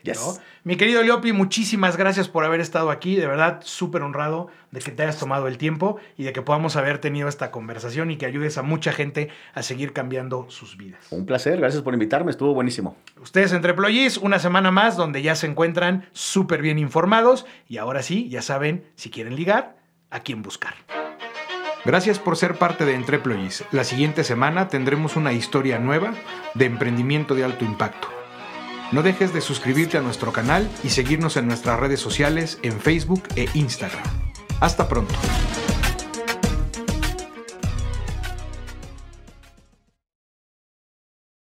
Mi querido Leopi, muchísimas gracias por haber estado aquí. De verdad, súper honrado de que te hayas tomado el tiempo y de que podamos haber tenido esta conversación y que ayudes a mucha gente a seguir cambiando sus vidas. Un placer, gracias por invitarme, estuvo buenísimo. Ustedes entre Ployis, una semana más donde ya se encuentran súper bien informados y ahora sí, ya saben si quieren ligar a quién buscar. Gracias por ser parte de Entreployees. La siguiente semana tendremos una historia nueva de emprendimiento de alto impacto. No dejes de suscribirte a nuestro canal y seguirnos en nuestras redes sociales en Facebook e Instagram. Hasta pronto.